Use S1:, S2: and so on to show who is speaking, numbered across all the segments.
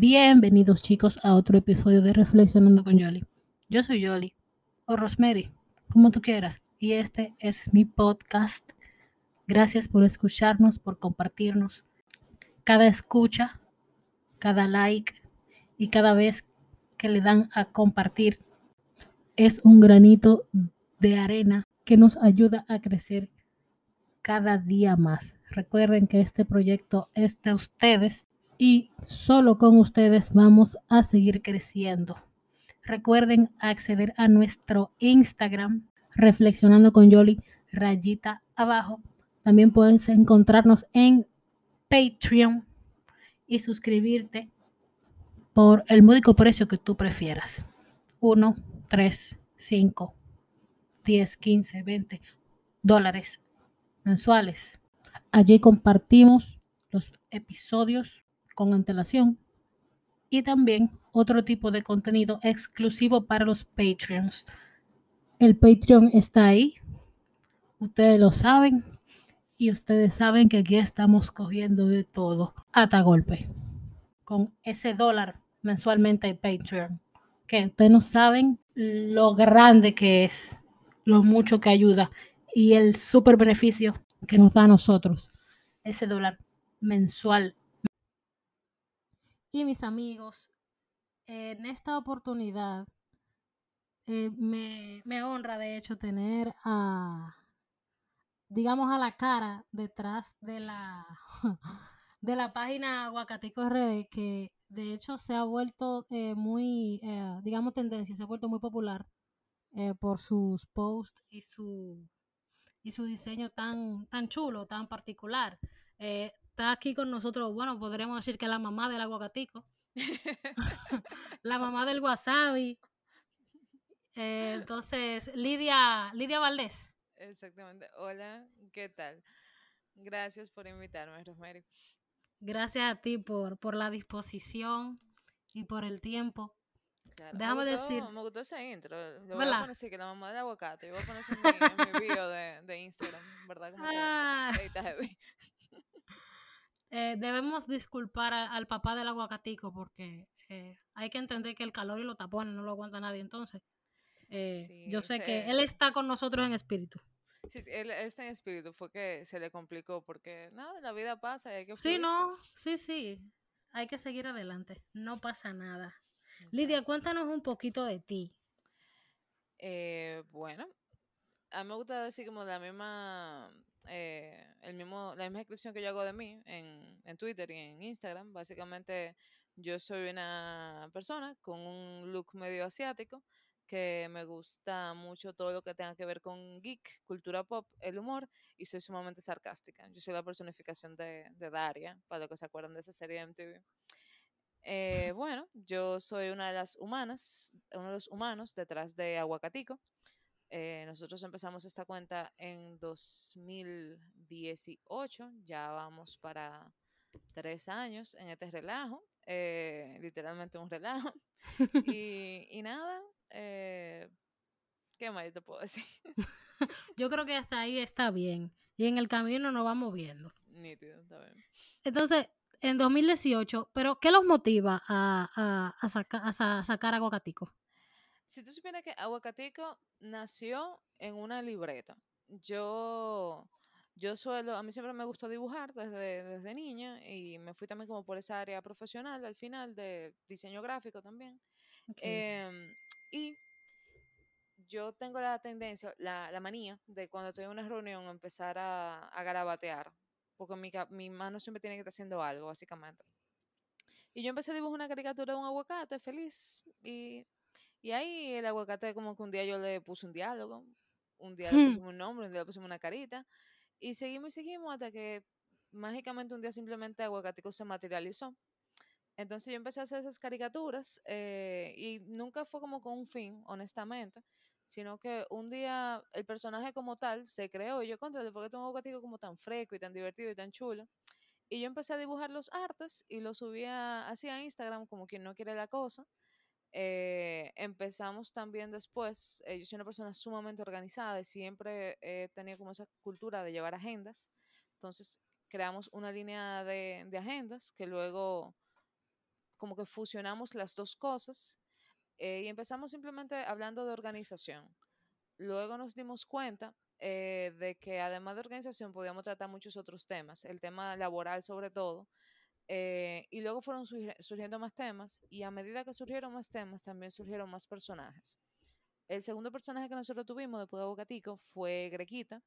S1: Bienvenidos chicos a otro episodio de Reflexionando con Yoli. Yo soy Yoli o Rosemary, como tú quieras, y este es mi podcast. Gracias por escucharnos, por compartirnos. Cada escucha, cada like y cada vez que le dan a compartir es un granito de arena que nos ayuda a crecer cada día más. Recuerden que este proyecto es de ustedes y solo con ustedes vamos a seguir creciendo. Recuerden acceder a nuestro Instagram, reflexionando con Yoli, rayita abajo. También puedes encontrarnos en Patreon y suscribirte por el módico precio que tú prefieras. 1, 3, 5, 10, 15, 20 dólares mensuales. Allí compartimos los episodios con antelación y también otro tipo de contenido exclusivo para los Patreons. El Patreon está ahí, ustedes lo saben y ustedes saben que aquí estamos cogiendo de todo hasta golpe con ese dólar mensualmente de Patreon. Que ustedes no saben lo grande que es, lo mucho que ayuda y el super beneficio que nos da a nosotros ese dólar mensual y mis amigos, en esta oportunidad eh, me, me, honra de hecho tener a, digamos, a la cara detrás de la, de la página Aguacatico RD, que de hecho se ha vuelto eh, muy, eh, digamos, tendencia, se ha vuelto muy popular por sus posts y su, y su diseño tan, tan chulo, tan particular está aquí con nosotros, bueno, podríamos decir que la mamá del aguacatico, la mamá del wasabi. Eh, entonces, Lidia, Lidia Valdés.
S2: Exactamente. Hola, ¿qué tal? Gracias por invitarme, Rosemary.
S1: Gracias a ti por, por la disposición y por el tiempo.
S2: Déjame decir. Me gustó ese intro. Lo voy a poner así, que la mamá del aguacate. Yo voy a poner eso en mi, en mi bio de, de, Instagram, ¿verdad? Como ah. que, heavy.
S1: Eh, debemos disculpar al papá del aguacatico porque eh, hay que entender que el calor y los tapones no lo aguanta nadie entonces. Eh, yo sé que él está con nosotros en espíritu.
S2: Sí, él está en espíritu, fue que se le complicó porque nada, la vida pasa y hay que...
S1: Sí, no, sí, sí, hay que seguir adelante, no pasa nada. Lidia, cuéntanos un poquito de ti.
S2: bueno, a mí me gusta decir como la misma eh, el mismo, la misma descripción que yo hago de mí en, en Twitter y en Instagram. Básicamente yo soy una persona con un look medio asiático que me gusta mucho todo lo que tenga que ver con geek, cultura pop, el humor, y soy sumamente sarcástica. Yo soy la personificación de, de Daria, para los que se acuerdan de esa serie de MTV. Eh, bueno, yo soy una de las humanas, uno de los humanos detrás de Aguacatico, eh, nosotros empezamos esta cuenta en 2018, ya vamos para tres años en este relajo, eh, literalmente un relajo. y, nada, eh, ¿qué más te puedo decir?
S1: Yo creo que hasta ahí está bien. Y en el camino nos vamos viendo.
S2: Nítido, está bien.
S1: Entonces, en 2018, ¿pero qué los motiva a, a, a, a sacar aguacatico?
S2: Si tú supieras que Aguacatico nació en una libreta. Yo, yo suelo, a mí siempre me gustó dibujar desde, desde niña y me fui también como por esa área profesional al final de diseño gráfico también. Em, y yo tengo la tendencia, la, la, manía de cuando estoy en una reunión empezar a, a garabatear, porque mi, mi mano siempre tiene que estar haciendo algo, básicamente. Y yo empecé a dibujar una caricatura de un aguacate feliz y y ahí el aguacate como que un día yo le puse un diálogo, un día le hmm. pusimos un nombre, un día le pusimos una carita. Y seguimos y seguimos hasta que mágicamente un día simplemente aguacatico se materializó. Entonces yo empecé a hacer esas caricaturas eh, y nunca fue como con un fin, honestamente, sino que un día el personaje como tal se creó y yo contra porque tengo un aguacatico como tan fresco y tan divertido y tan chulo. Y yo empecé a dibujar los artes y los subía así a Instagram como quien no quiere la cosa. Eh, empezamos también después, eh, yo soy una persona sumamente organizada y siempre he tenido como esa cultura de llevar agendas. Entonces creamos una línea de, agendas que luego como que fusionamos las dos cosas eh, y empezamos simplemente hablando de organización. Luego nos dimos cuenta eh, de que además de organización podíamos tratar muchos otros temas, el tema laboral sobre todo, eh, y luego fueron surgiendo más temas y a medida que surgieron más temas también surgieron más personajes. El segundo personaje que nosotros tuvimos después de Bocatico fue Grequita,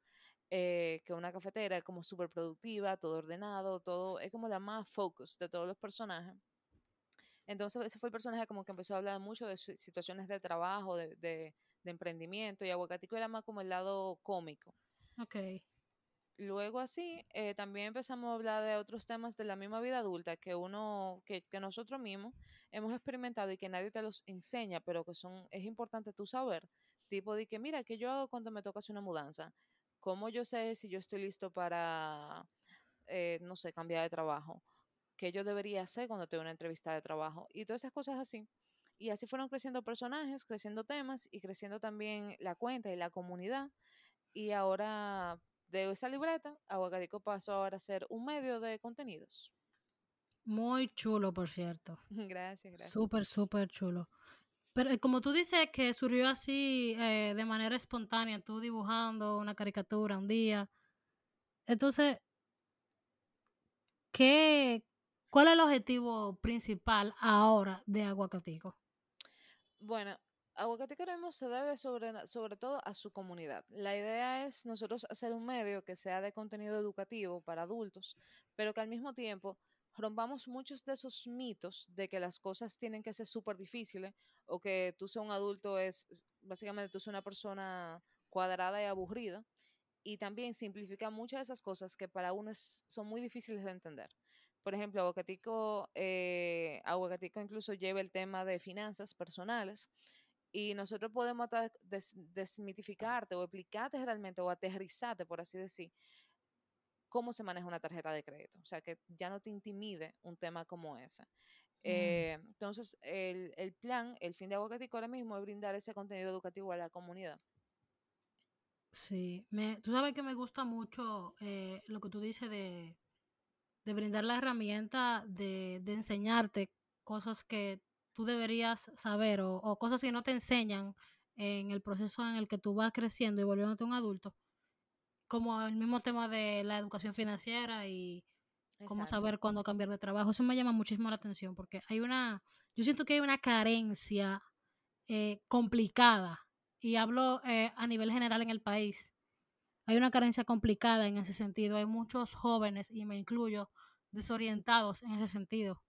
S2: eh, que una cafetera como súper productiva, todo ordenado, todo, es como la más focus de todos los personajes. Entonces ese fue el personaje como que empezó a hablar mucho de situaciones de trabajo, de, emprendimiento, y Aguacatico era más como el lado cómico.
S1: Ok.
S2: Luego así, eh, también empezamos a hablar de otros temas de la misma vida adulta que uno, que, que, nosotros mismos hemos experimentado y que nadie te los enseña, pero que son, es importante tú saber. Tipo de que, mira, ¿qué yo hago cuando me toca hacer una mudanza? ¿Cómo yo sé si yo estoy listo para, eh, no sé, cambiar de trabajo? ¿Qué yo debería hacer cuando tengo una entrevista de trabajo? Y todas esas cosas así. Y así fueron creciendo personajes, creciendo temas y creciendo también la cuenta y la comunidad. Y ahora de esa libreta, Aguacatico pasó ahora a ser un medio de contenidos.
S1: Muy chulo, por cierto.
S2: Gracias, gracias.
S1: Súper, súper chulo. Pero eh, como tú dices que surgió así eh, de manera espontánea, tú dibujando una caricatura un día. Entonces, ¿qué, ¿cuál es el objetivo principal ahora de Aguacatico?
S2: Bueno, Aguacate Queremos se debe sobre, sobre todo a su comunidad. La idea es nosotros hacer un medio que sea de contenido educativo para adultos, pero que al mismo tiempo rompamos muchos de esos mitos de que las cosas tienen que ser súper difíciles o que tú seas un adulto es, básicamente tú seas una persona cuadrada y aburrida. Y también simplifica muchas de esas cosas que para uno son muy difíciles de entender. Por ejemplo, Aguacatico, eh, Aguacatico incluso lleva el tema de finanzas personales y nosotros podemos des desmitificarte o explicarte realmente o aterrizarte, por así decir, cómo se maneja una tarjeta de crédito. O sea, que ya no te intimide un tema como ese. Mm. Eh, entonces, el, el, plan, el fin de Aguacatico ahora mismo es brindar ese contenido educativo a la comunidad.
S1: Sí, me, tú sabes que me gusta mucho eh, lo que tú dices de, de brindar la herramienta de, de enseñarte cosas que tú deberías saber o, cosas que no te enseñan en el proceso en el que tú vas creciendo y volviéndote un adulto, como el mismo tema de la educación financiera y cómo saber cuándo cambiar de trabajo. Eso me llama muchísimo la atención porque hay una, yo siento que hay una carencia eh, complicada y hablo eh, a nivel general en el país. Hay una carencia complicada en ese sentido. Hay muchos jóvenes, y me incluyo, desorientados en ese sentido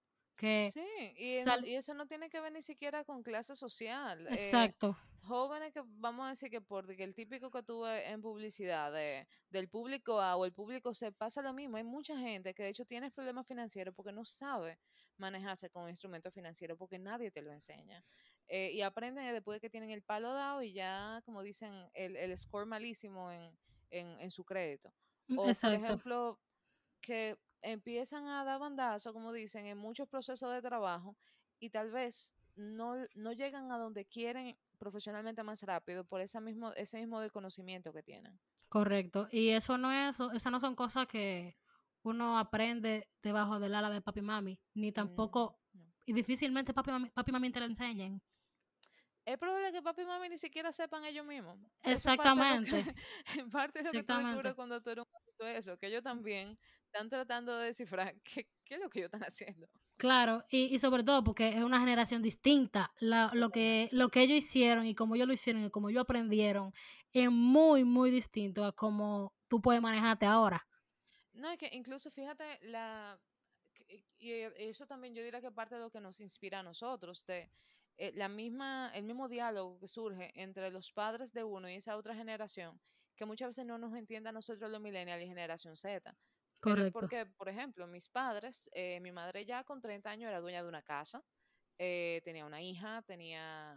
S2: sí, y, eso no tiene que ver ni siquiera con clase social.
S1: Eh, Exacto.
S2: jóvenes que vamos a decir que porque el típico que tuve en publicidad de, del público A o el público C pasa lo mismo. Hay mucha gente que de hecho tiene problemas financieros porque no sabe manejarse con instrumentos financieros porque nadie te lo enseña. Eh, y aprenden después de que tienen el palo dado y ya, como dicen, el, el score malísimo en, en, en su crédito.
S1: Mm, o, por
S2: ejemplo, que empiezan a dar bandazo, como dicen, en muchos procesos de trabajo y tal vez no, no llegan a donde quieren profesionalmente más rápido por ese mismo, ese mismo desconocimiento que tienen.
S1: Correcto. Y eso no es, esas no son cosas que uno aprende debajo del ala de papi y mami, ni mm, tampoco, y difícilmente papi y mami, papi mami te lo enseñen.
S2: Es probable que papi y mami ni siquiera sepan ellos mismos.
S1: Exactamente.
S2: En parte de lo que tú descubres cuando tú eres un eso, que ellos también están tratando de descifrar qué, qué es lo que ellos están haciendo.
S1: Claro, y, y, sobre todo porque es una generación distinta. La, lo, que, lo que ellos hicieron y cómo ellos lo hicieron y cómo ellos aprendieron es muy, muy distinto a cómo tú puedes manejarte ahora.
S2: No, es que incluso fíjate, la, y eso también yo diría que parte de lo que nos inspira a nosotros, de eh, la misma, el mismo diálogo que surge entre los padres de uno y esa otra generación, que muchas veces no nos entiende a nosotros los millennials y generación Z.
S1: Correcto.
S2: Porque, por ejemplo, mis padres, eh, mi madre ya con 30 años era dueña de una casa, eh, tenía una hija, tenía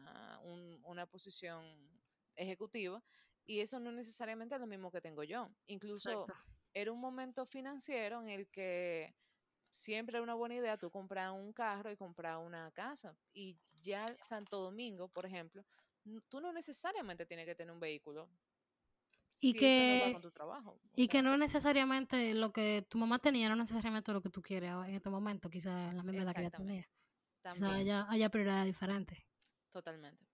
S2: una posición ejecutiva, y eso no necesariamente es lo mismo que tengo yo. Incluso era un momento financiero en el que siempre era una buena idea tú comprar un carro y comprar una casa. Y ya Santo Domingo, por ejemplo, tú no necesariamente tienes que tener un vehículo
S1: y que tu trabajo. Y que no necesariamente lo que tu mamá tenía, no necesariamente lo que tú quieres en este momento, quizás en la misma edad que ella tenía.
S2: También,
S1: haya, haya prioridades diferentes.
S2: totalmente.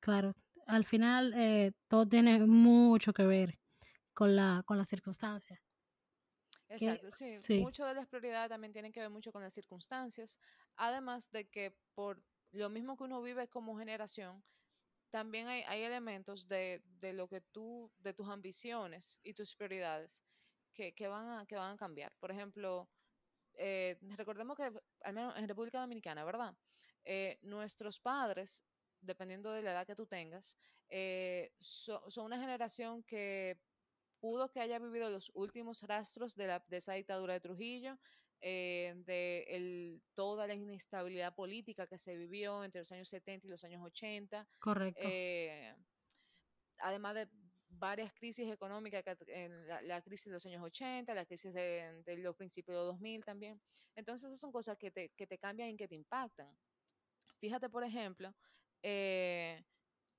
S1: Claro, al final eh, todo tiene mucho que ver con la, con las circunstancias.
S2: Exacto, sí.
S1: sí,
S2: Mucho de las prioridades también tienen que ver mucho con las circunstancias, además de que por lo mismo que uno vive como generación, también hay, hay elementos de, de lo que tú, de tus ambiciones y tus prioridades que, que van a, que van a cambiar. Por ejemplo, eh, recordemos que, al menos en República Dominicana, ¿verdad? Eh, nuestros padres, dependiendo de la edad que tú tengas, eh, so- son una generación que pudo que haya vivido los últimos rastros de, la, de esa dictadura de Trujillo, eh, de el- toda la inestabilidad política que se vivió entre los años 70 y los años 80,
S1: correcto.
S2: eh, además de varias crisis económicas, en la, la crisis de los años 80, la crisis de, de los principios de 2000 también. Entonces, esas son cosas que te, que te cambian y que te impactan. Fíjate, por ejemplo, eh,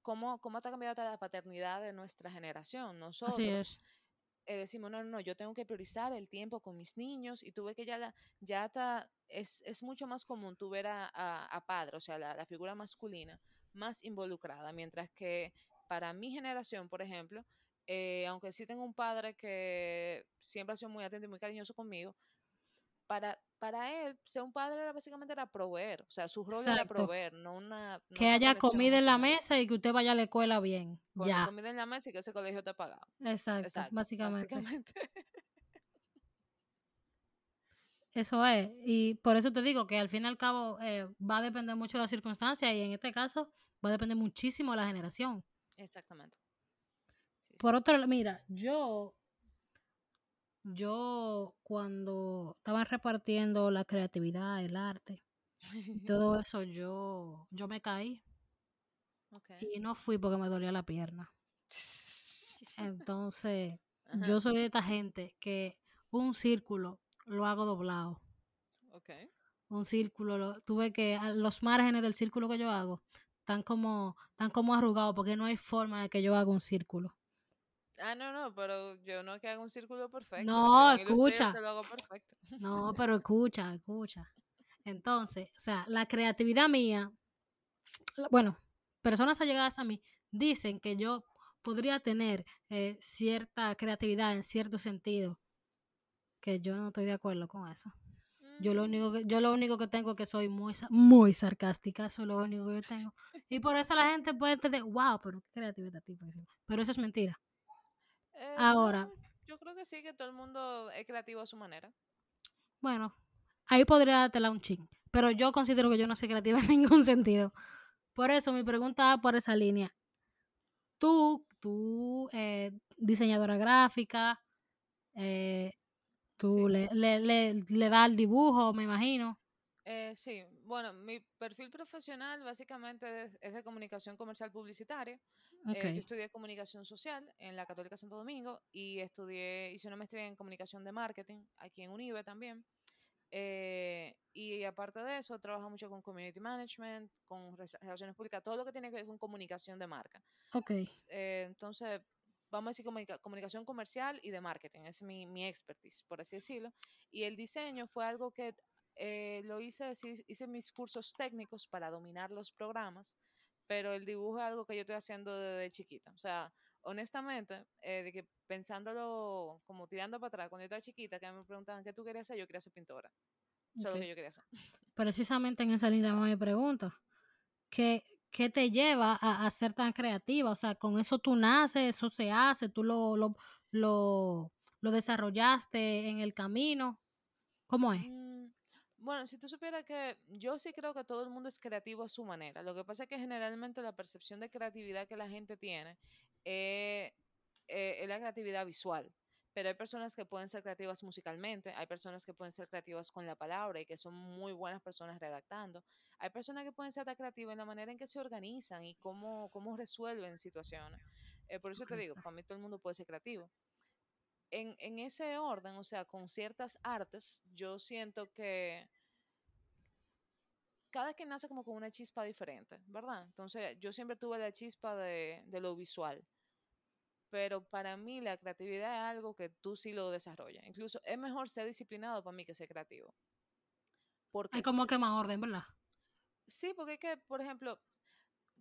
S2: cómo, cómo ha cambiado la paternidad de nuestra generación.
S1: Así es.
S2: Nosotros eh, decimos, no, no, no, yo tengo que priorizar el tiempo con mis niños y tú ves que ya, la, ya es, es mucho más común tú ver a, a, padre, o sea, la, la figura masculina más involucrada, mientras que para mi generación, por ejemplo, eh, aunque sí tengo un padre que siempre ha sido muy atento y muy cariñoso conmigo, para, para él, ser un padre era básicamente era proveer, o sea, su rol era proveer, no una no
S1: Que haya comida en la mesa y que usted vaya a la escuela bien.
S2: Con
S1: Ya,
S2: comida en la mesa y que ese colegio te pagado.
S1: exacto,
S2: Exacto,
S1: básicamente.
S2: básicamente.
S1: Eso es. Y por eso te digo que al fin y al cabo eh, va a depender mucho de las circunstancias y en este caso va a depender muchísimo de la generación.
S2: Exactamente. Sí, sí.
S1: Por otro lado, mira, yo, yo cuando estaban repartiendo la creatividad, el arte todo eso, yo, yo me caí y no fui porque me dolía la pierna. Entonces,
S2: Ajá,
S1: yo soy de esta gente que un círculo lo hago doblado. Un círculo, lo- tuve que, los márgenes del círculo que yo hago están como, están como arrugados porque no hay forma de que yo haga un círculo.
S2: Ah, no, no, pero yo no que haga un círculo perfecto.
S1: No, escucha.
S2: te lo hago perfecto.
S1: No, pero escucha, escucha. Entonces, o sea, la creatividad mía, bueno, personas allegadas a mí dicen que yo podría tener eh, cierta creatividad en cierto sentido, que yo no estoy de acuerdo con eso. Yo lo
S2: Mm,
S1: único que, yo lo único que tengo es que soy muy, muy sarcástica, eso es lo único que yo tengo. Y por eso la gente puede entender, wow, pero qué creatividad tipo. Pero eso es mentira.
S2: Eh,
S1: Ahora,
S2: no, yo creo que sí, que todo el mundo es creativo a su manera.
S1: bueno, ahí podría dártela un ching. Pero yo considero que yo no soy creativa en ningún sentido. Por eso mi pregunta va por esa línea. Tú, tú, eh, diseñadora gráfica, eh, tú
S2: Sí.
S1: le, le, le, le das el dibujo, me imagino.
S2: Eh, sí, bueno, mi perfil profesional básicamente es, es de comunicación comercial publicitaria.
S1: Ok,
S2: Eh, yo estudié comunicación social en la Católica Santo Domingo y estudié, hice una maestría en comunicación de marketing aquí en UNIBE también. Eh, y aparte de eso, trabajo mucho con community management, con relaciones públicas, todo lo que tiene que ver con comunicación de marca.
S1: ok,
S2: S- eh, entonces, vamos a decir comunica- comunicación comercial y de marketing, ese es mi, mi expertise, por así decirlo. Y el diseño fue algo que eh, lo hice, hice mis cursos técnicos para dominar los programas, pero el dibujo es algo que yo estoy haciendo desde chiquita. O sea, honestamente, eh, de que pensándolo como tirando para atrás, cuando yo estaba chiquita, que me preguntaban qué tú querías hacer, yo quería ser pintora. Eso es lo que yo quería hacer.
S1: Precisamente en esa línea mi pregunta. ¿Qué, qué te lleva a, a ser tan creativa? O sea, con eso tú naces, eso se hace, tú lo, lo, lo, lo desarrollaste en el camino. ¿Cómo es?
S2: Mm, Bueno, si tú supieras que yo sí creo que todo el mundo es creativo a su manera. Lo que pasa es que generalmente la percepción de creatividad que la gente tiene eh, eh, es la creatividad visual. Pero hay personas que pueden ser creativas musicalmente, hay personas que pueden ser creativas con la palabra y que son muy buenas personas redactando. Hay personas que pueden ser tan creativas en la manera en que se organizan y cómo, cómo resuelven situaciones. Eh, por eso te digo, para mí todo el mundo puede ser creativo en, en ese orden, o sea, con ciertas artes, yo siento que cada quien nace como con una chispa diferente, ¿verdad? Entonces, yo siempre tuve la chispa de, de lo visual, pero para mí la creatividad es algo que tú sí lo desarrollas. Incluso es mejor ser disciplinado para mí que ser creativo.
S1: Hay
S2: Porque
S1: como que más orden, ¿verdad?
S2: Sí, porque es que, por ejemplo,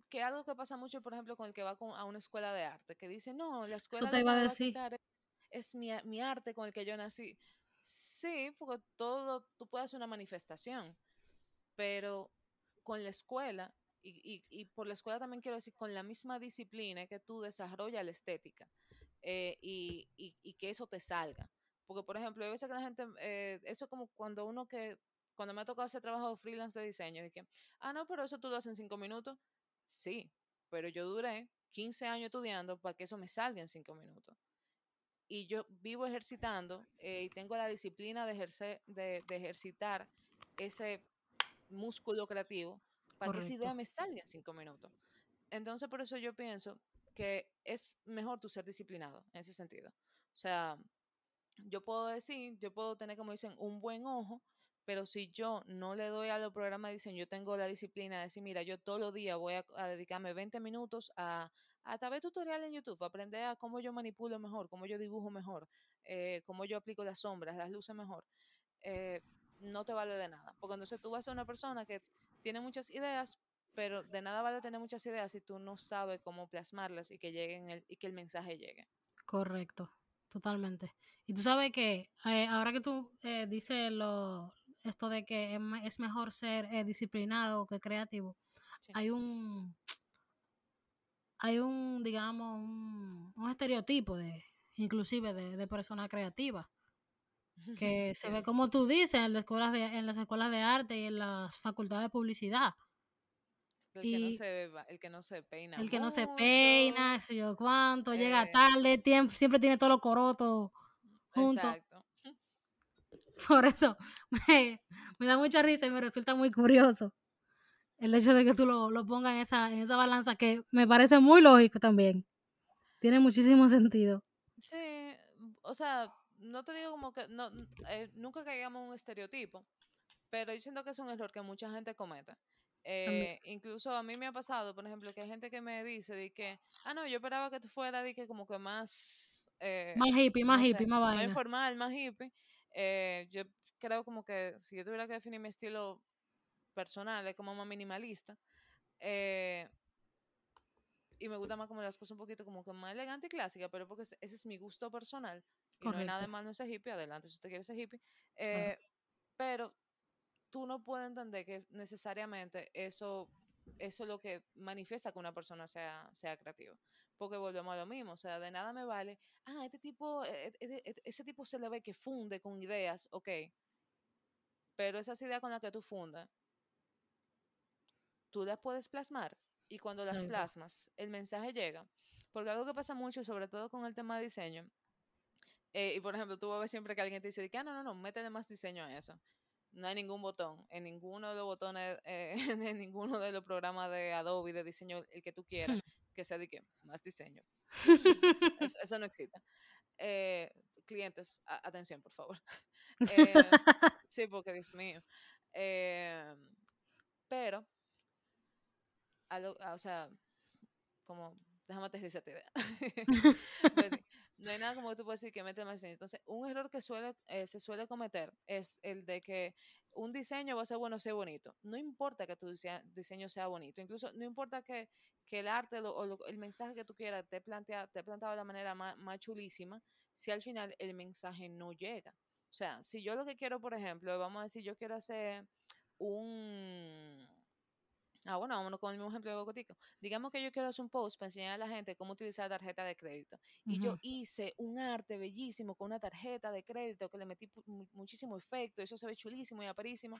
S2: que algo que pasa mucho, por ejemplo, con el que va con- a una escuela de arte, que dice, no, la
S1: Eso
S2: escuela
S1: te
S2: lo
S1: iba a decir.
S2: Es, mi, mi arte con el que yo nací. Sí, porque todo, tú puedes hacer una manifestación, pero con la escuela, y, y- y por la escuela también quiero decir, con la misma disciplina que tú desarrollas la estética eh, y, y- que eso te salga. Porque, por ejemplo, hay veces que la gente, eh, eso es como cuando uno que, cuando me ha tocado hacer trabajo freelance de diseño, y que, ah, no, pero eso tú lo haces en cinco minutos. Sí, pero yo duré 15 años estudiando para que eso me salga en cinco minutos. Y yo vivo ejercitando eh, y tengo la disciplina de, ejercer, de, de ejercitar ese músculo creativo para que esa idea me salga en cinco minutos. Entonces, por eso yo pienso que es mejor tú ser disciplinado en ese sentido. O sea, yo puedo decir, yo puedo tener, como dicen, un buen ojo, pero si yo no le doy a los programas de diseño, yo tengo la disciplina de decir, mira, yo todos los días voy a, dedicarme 20 minutos a, a través tutoriales en YouTube, aprender a cómo yo manipulo mejor, cómo yo dibujo mejor, eh, cómo yo aplico las sombras, las luces mejor, eh, no te vale de nada. Porque entonces tú vas a ser una persona que tiene muchas ideas, pero de nada vale tener muchas ideas si tú no sabes cómo plasmarlas y que lleguen el, y que el mensaje llegue.
S1: Correcto, totalmente. Y tú sabes que eh, ahora que tú eh, dices lo, esto de que es, me- es mejor ser eh, disciplinado que creativo,
S2: Sí.
S1: hay un, hay un, digamos, un, un estereotipo de, inclusive de, de persona creativa, que se ve como tú dices en las escuelas de, en las escuelas de arte y en las facultades de publicidad.
S2: El que no se va- el que no se peina
S1: el que no se peina, sé yo cuánto, llega
S2: eh,
S1: tarde, tiemp- siempre tiene todos los corotos juntos.
S2: exacto.
S1: Por eso me, me da mucha risa y me resulta muy curioso el hecho de que tú lo, lo pongas en esa, en esa balanza que me parece muy lógico también. Tiene muchísimo sentido.
S2: Sí, o sea, no te digo como que no, eh, nunca caigamos en un estereotipo, pero yo siento que es un error que mucha gente comete. Eh, incluso a mí me ha pasado, por ejemplo, que hay gente que me dice de que, ah, no, yo esperaba que tú fueras de que como que más, eh,
S1: Más hippie, más hippie, más
S2: más
S1: vaina.
S2: informal, más hippie. Eh, yo creo como que si yo tuviera que definir mi estilo personal, es como más minimalista. Eh, y me gusta más como las cosas un poquito como que más elegante y clásica, pero porque ese es mi gusto personal. Y no hay nada de malo en ser hippie, adelante si usted quiere ser hippie. Eh, pero tú no puedes entender que necesariamente eso, eso es lo que manifiesta que una persona sea, sea creativa. Porque volvemos a lo mismo, o sea, de nada me vale, ah, este tipo, eh, eh, eh, ese tipo se le ve que funde con ideas, ok, pero esas ideas con las que tú fundas, tú las puedes plasmar y cuando las plasmas, el mensaje llega. Porque algo que pasa mucho, sobre todo con el tema de diseño, eh, y por ejemplo, tú vas a ver siempre que alguien te dice, que, ah, no, no, no, métele más diseño a eso. No hay ningún botón, en ninguno de los botones, eh, en ninguno de los programas de Adobe de diseño, el que tú quieras, que sea de que más diseño. Eso, eso no existe. Eh, clientes, a- atención, por favor. Eh, sí, porque Dios mío. Eh, pero, a lo- a- o sea, como, déjame aterrizar esta idea. Pues no hay nada como que tú puedes decir que mete más diseño. Entonces, un error que suele, eh, se suele cometer es el de que un diseño va a ser bueno o sea bonito. No importa que tu diseño sea bonito, incluso no importa que, que el arte o lo- el mensaje que tú quieras te plantea, te planteado de la manera más, más chulísima, si al final el mensaje no llega. O sea, si yo lo que quiero, por ejemplo, vamos a decir, yo quiero hacer un... Ah, bueno, vámonos con el mismo ejemplo de Bocotico. Digamos que yo quiero hacer un post para enseñar a la gente cómo utilizar tarjeta de crédito. Y yo
S1: Ujú.
S2: hice un arte bellísimo con una tarjeta de crédito que le metí muchísimo efecto, eso se ve chulísimo y aparísimo.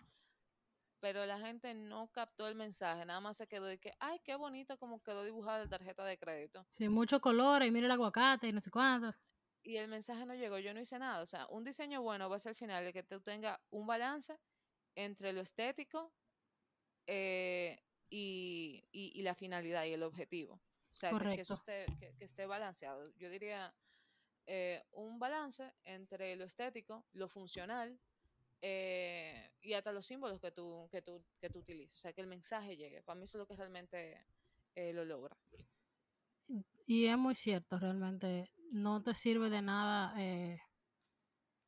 S2: Pero la gente no captó el mensaje, nada más se quedó de que, ay, qué bonito como quedó dibujada la tarjeta de crédito.
S1: Sí, muchos colores, y mira el aguacate y no sé cuánto.
S2: Y el mensaje no llegó, yo no hice nada. O sea, un diseño bueno va a ser al final de que tú tengas un balance entre lo estético eh, y, y- y la finalidad y el objetivo. O sea, que, que eso esté, que, que esté balanceado. Yo diría eh, un balance entre lo estético, lo funcional eh, y hasta los símbolos que tú, que, tú, que tú utilices. O sea, que el mensaje llegue. Para mí eso es lo que realmente eh, lo logra.
S1: Y es muy cierto, realmente. No te sirve de nada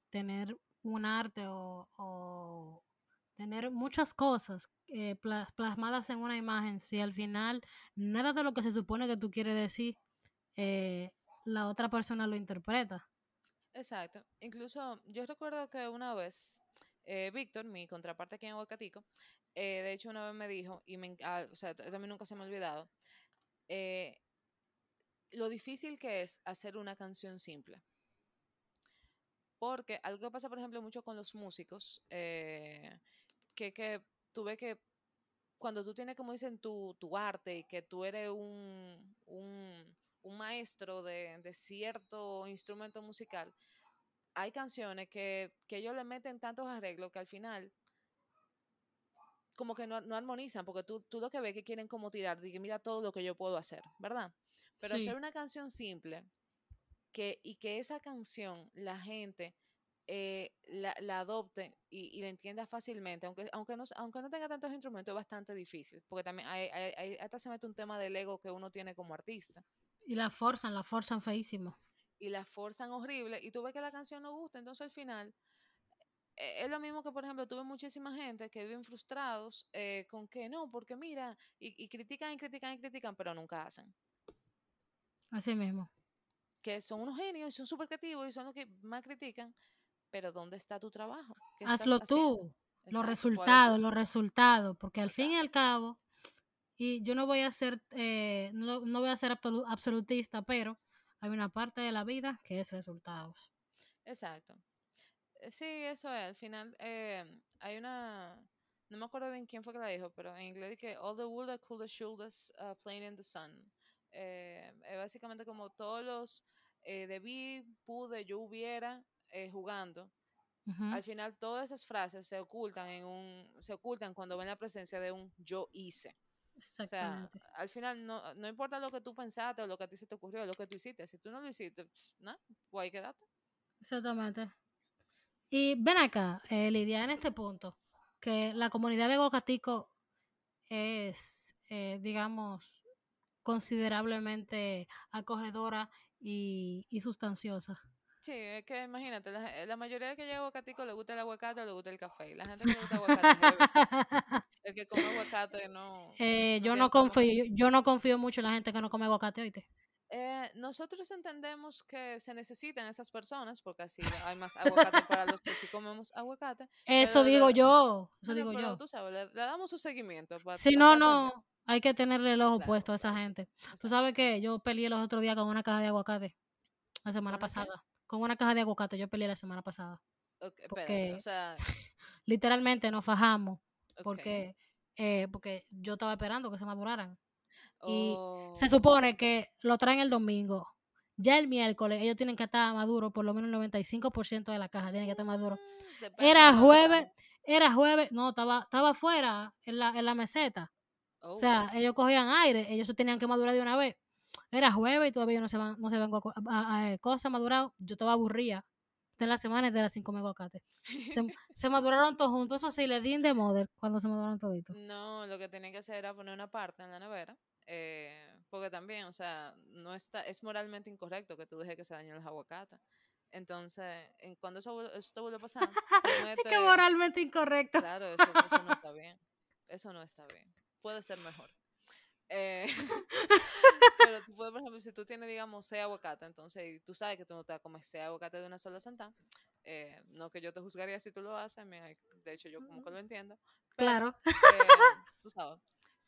S1: tener un arte o, o tener muchas cosas eh, pla- plasmadas en una imagen, si al final nada de lo que se supone que tú quieres decir, eh, la otra persona lo interpreta.
S2: Exacto. Incluso yo recuerdo que una vez, eh, Víctor, mi contraparte aquí en Aguacatico, eh, de hecho una vez me dijo, y me, ah, o sea, eso a mí nunca se me ha olvidado, lo difícil que es hacer una canción simple. Porque algo que pasa, por ejemplo, mucho con los músicos, que, que tú ves que cuando tú tienes, como dicen, tu, tu arte y que tú eres un, un, un maestro de, de cierto instrumento musical, hay canciones que, que ellos le meten tantos arreglos que al final como que no, no armonizan, porque tú, tú lo que ves que quieren como tirar, que mira todo lo que yo puedo hacer, ¿verdad? Pero hacer una canción simple que, y que esa canción la gente eh, la, la adopte y, y la entienda fácilmente, aunque, aunque, no, aunque no tenga tantos instrumentos, es bastante difícil, porque también hay, hay- hay- hasta se mete un tema del ego que uno tiene como artista
S1: Y la forzan, la forzan feísimo.
S2: y la forzan horrible y tú ves que la canción no gusta, entonces al final eh, es lo mismo que, por ejemplo, tuve muchísima gente que viven frustrados eh, con que no, porque mira, y, y critican y critican y critican, pero nunca hacen.
S1: Así mismo.
S2: Que son unos genios y son súper creativos y son los que más critican, pero ¿dónde está tu trabajo? ¿Qué estás
S1: Hazlo tú. Los
S2: Exacto,
S1: resultados, los resultados. Porque al fin y al cabo, y yo no voy a ser, eh, no, no voy a ser absolu- absolutista, pero hay una parte de la vida que es resultados.
S2: Exacto. Eh, Sí, eso es. Al final eh, hay una, no me acuerdo bien quién fue que la dijo, pero en inglés dice all the woulda, coulda, shouldas uh, playing in the sun. Eh, es básicamente como todos los eh, debí, pude, yo hubiera eh, jugando. Al final todas esas frases se ocultan en un, se ocultan cuando ven la presencia de un yo hice. O sea,
S1: Exactamente.
S2: al final no, no importa lo que tú pensaste o lo que a ti se te ocurrió, lo que tú hiciste. Si tú no lo hiciste, pss, nada, pues ahí quédate.
S1: Exactamente. Y ven acá, eh, Lidia, en este punto, que la comunidad de Aguacatico es, eh, digamos, considerablemente acogedora y, y sustanciosa.
S2: Sí, es que imagínate, la, la mayoría de que llega a aguacatico le gusta el aguacate o le gusta el café. Y la gente que le gusta el aguacate, el que come aguacate no,
S1: Eh,
S2: no
S1: yo no confío, yo, yo no confío mucho en la gente que no come aguacate, ¿oíste?
S2: Eh, nosotros entendemos que se necesitan esas personas porque así hay más aguacate para los que sí comemos aguacate.
S1: Eso
S2: le
S1: digo yo, eso
S2: no,
S1: digo
S2: pero
S1: yo.
S2: tú sabes, le, le damos su seguimiento para
S1: Si no, no, hay que tenerle el ojo
S2: Claro,
S1: puesto a esa
S2: claro,
S1: gente. Tú
S2: exacto.
S1: sabes que yo peleé los otros días con una caja de aguacate, la semana pasada. Con una caja de aguacate yo peleé la semana pasada.
S2: Ok, espérate,
S1: Porque
S2: o sea,
S1: literalmente nos fajamos porque, eh, porque yo estaba esperando que se maduraran. Y
S2: Oh,
S1: se supone que lo traen el domingo. Ya el miércoles ellos tienen que estar maduros, por lo menos el 95% de la caja tiene que estar maduro.
S2: mm, depende
S1: Era jueves, era jueves, no, estaba, estaba afuera en la, en la meseta. O
S2: Oh,
S1: sea, ellos cogían aire, ellos se tenían que madurar de una vez. Era jueves y todavía no se van, no se guacu- a, a- a- cosas maduradas. Yo estaba aburrida. En la semana de las cinco aguacate. Se, se maduraron todos juntos, así le di de model cuando se maduraron toditos.
S2: No, lo que tenía que hacer era poner una parte en la nevera. eh, porque también, o sea, no está, es moralmente incorrecto que tú dejes que se dañen los aguacates. Entonces, en, cuando eso, eso te vuelve a pasar,
S1: Es que moralmente incorrecto.
S2: Claro, eso, eso no está bien. Eso no está bien. Puede ser mejor. Eh, pero tú puedes, por ejemplo, si tú tienes, digamos, seis aguacates, entonces tú sabes que tú no te vas a comer seis aguacates de una sola sentada. eh, no que yo te juzgaría si tú lo haces, de hecho yo como que lo entiendo. pero,
S1: Claro.
S2: eh, tú sabes,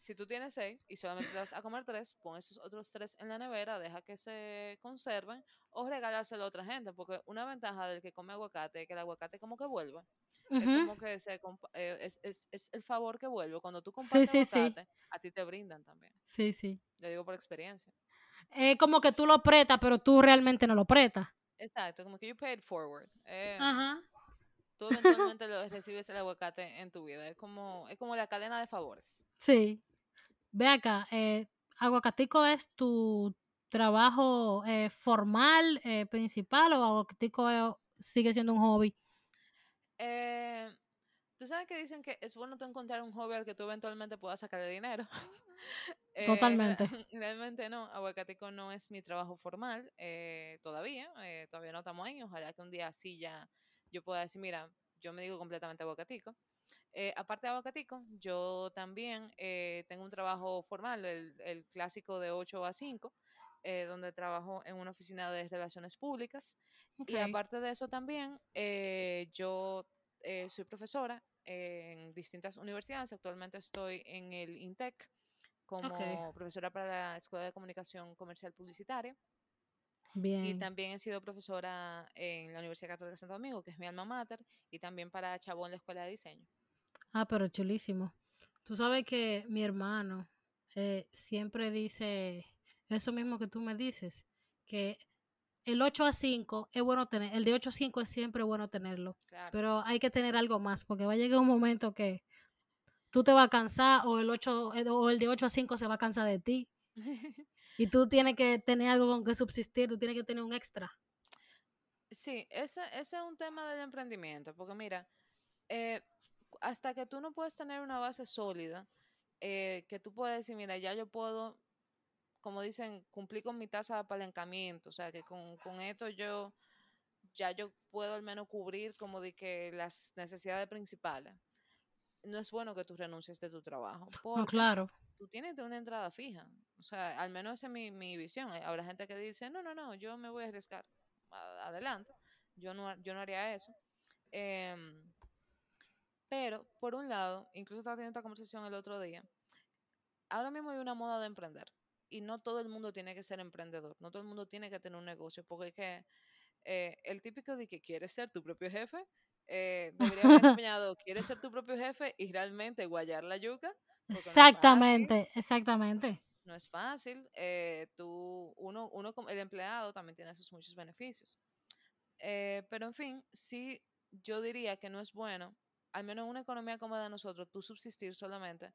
S2: si tú tienes seis y solamente te vas a comer tres, pon esos otros tres en la nevera, deja que se conserven o regálaselo a otra gente, porque una ventaja del que come aguacate es que el aguacate como que vuelve. Es como que se eh, es, es, es el favor que vuelve. Cuando tú compartes
S1: sí, sí.
S2: aguacate, a ti te brindan también.
S1: Sí, sí.
S2: Lo digo por experiencia.
S1: Es como que tú lo pretas, pero tú realmente no lo pretas.
S2: Exacto, como que you paid forward. Eh,
S1: Ajá.
S2: tú eventualmente lo, recibes el aguacate en tu vida. Es como, es como la cadena de favores.
S1: Sí. Ve acá, eh, Aguacatico es tu trabajo eh, formal, eh, principal, o Aguacatico eh, sigue siendo un hobby.
S2: Eh, Tú sabes que dicen que es bueno tú encontrar un hobby al que tú eventualmente puedas sacarle dinero.
S1: Totalmente.
S2: realmente no, aguacatico no es mi trabajo formal eh, todavía, eh, todavía no estamos ahí, ojalá que un día así ya yo pueda decir, mira, yo me digo completamente aguacatico. Eh, aparte de Aguacatico, yo también eh, tengo un trabajo formal, el, el clásico de 8 a 5, eh, donde trabajo en una oficina de relaciones públicas. Y aparte de eso también, yo soy profesora en distintas universidades. Actualmente estoy en el INTEC como profesora para la Escuela de Comunicación Comercial Publicitaria. Y
S1: bien.
S2: también he sido profesora en la Universidad Católica de Santo Domingo, que es mi alma mater, y también para Chabón, la Escuela de Diseño.
S1: Ah, pero chulísimo. Tú sabes que mi hermano eh, siempre dice eso mismo que tú me dices, que el 8 a 5 es bueno tener, el de 8 a 5 es siempre bueno tenerlo,
S2: Claro.
S1: pero hay que tener algo más, porque va a llegar un momento que tú te vas a cansar o el, 8, eh, o el de 8 a 5 se va a cansar de ti y tú tienes que tener algo con que subsistir, tú tienes que tener un extra.
S2: Sí, ese, ese es un tema del emprendimiento, porque mira, eh, hasta que tú no puedes tener una base sólida, eh, que tú puedes decir, mira, ya yo puedo, como dicen, cumplir con mi tasa de apalancamiento, o sea, que con, con esto yo, ya yo puedo al menos cubrir como de que las necesidades principales. No es bueno que tú renuncies de tu trabajo,
S1: No,
S2: porque
S1: claro,
S2: tú tienes de una entrada fija. O sea, al menos esa es mi, mi visión. Eh, Habrá gente que dice, no, no, no, yo me voy a arriesgar. Adelante. Yo no, yo no haría eso. Em, pero, por un lado, incluso estaba teniendo esta conversación el otro día, ahora mismo hay una moda de emprender. Y no todo el mundo tiene que ser emprendedor, no todo el mundo tiene que tener un negocio, porque es que eh, el típico de que quieres ser tu propio jefe, eh, debería haber acompañado, quieres ser tu propio jefe y realmente guayar la yuca, no fácil
S1: exactamente, exactamente.
S2: no es fácil. eh, tú, uno, uno como el empleado también tiene sus muchos beneficios. Eh, pero en fin, sí, yo diría que no es bueno, al menos en una economía como la de nosotros, tú subsistir solamente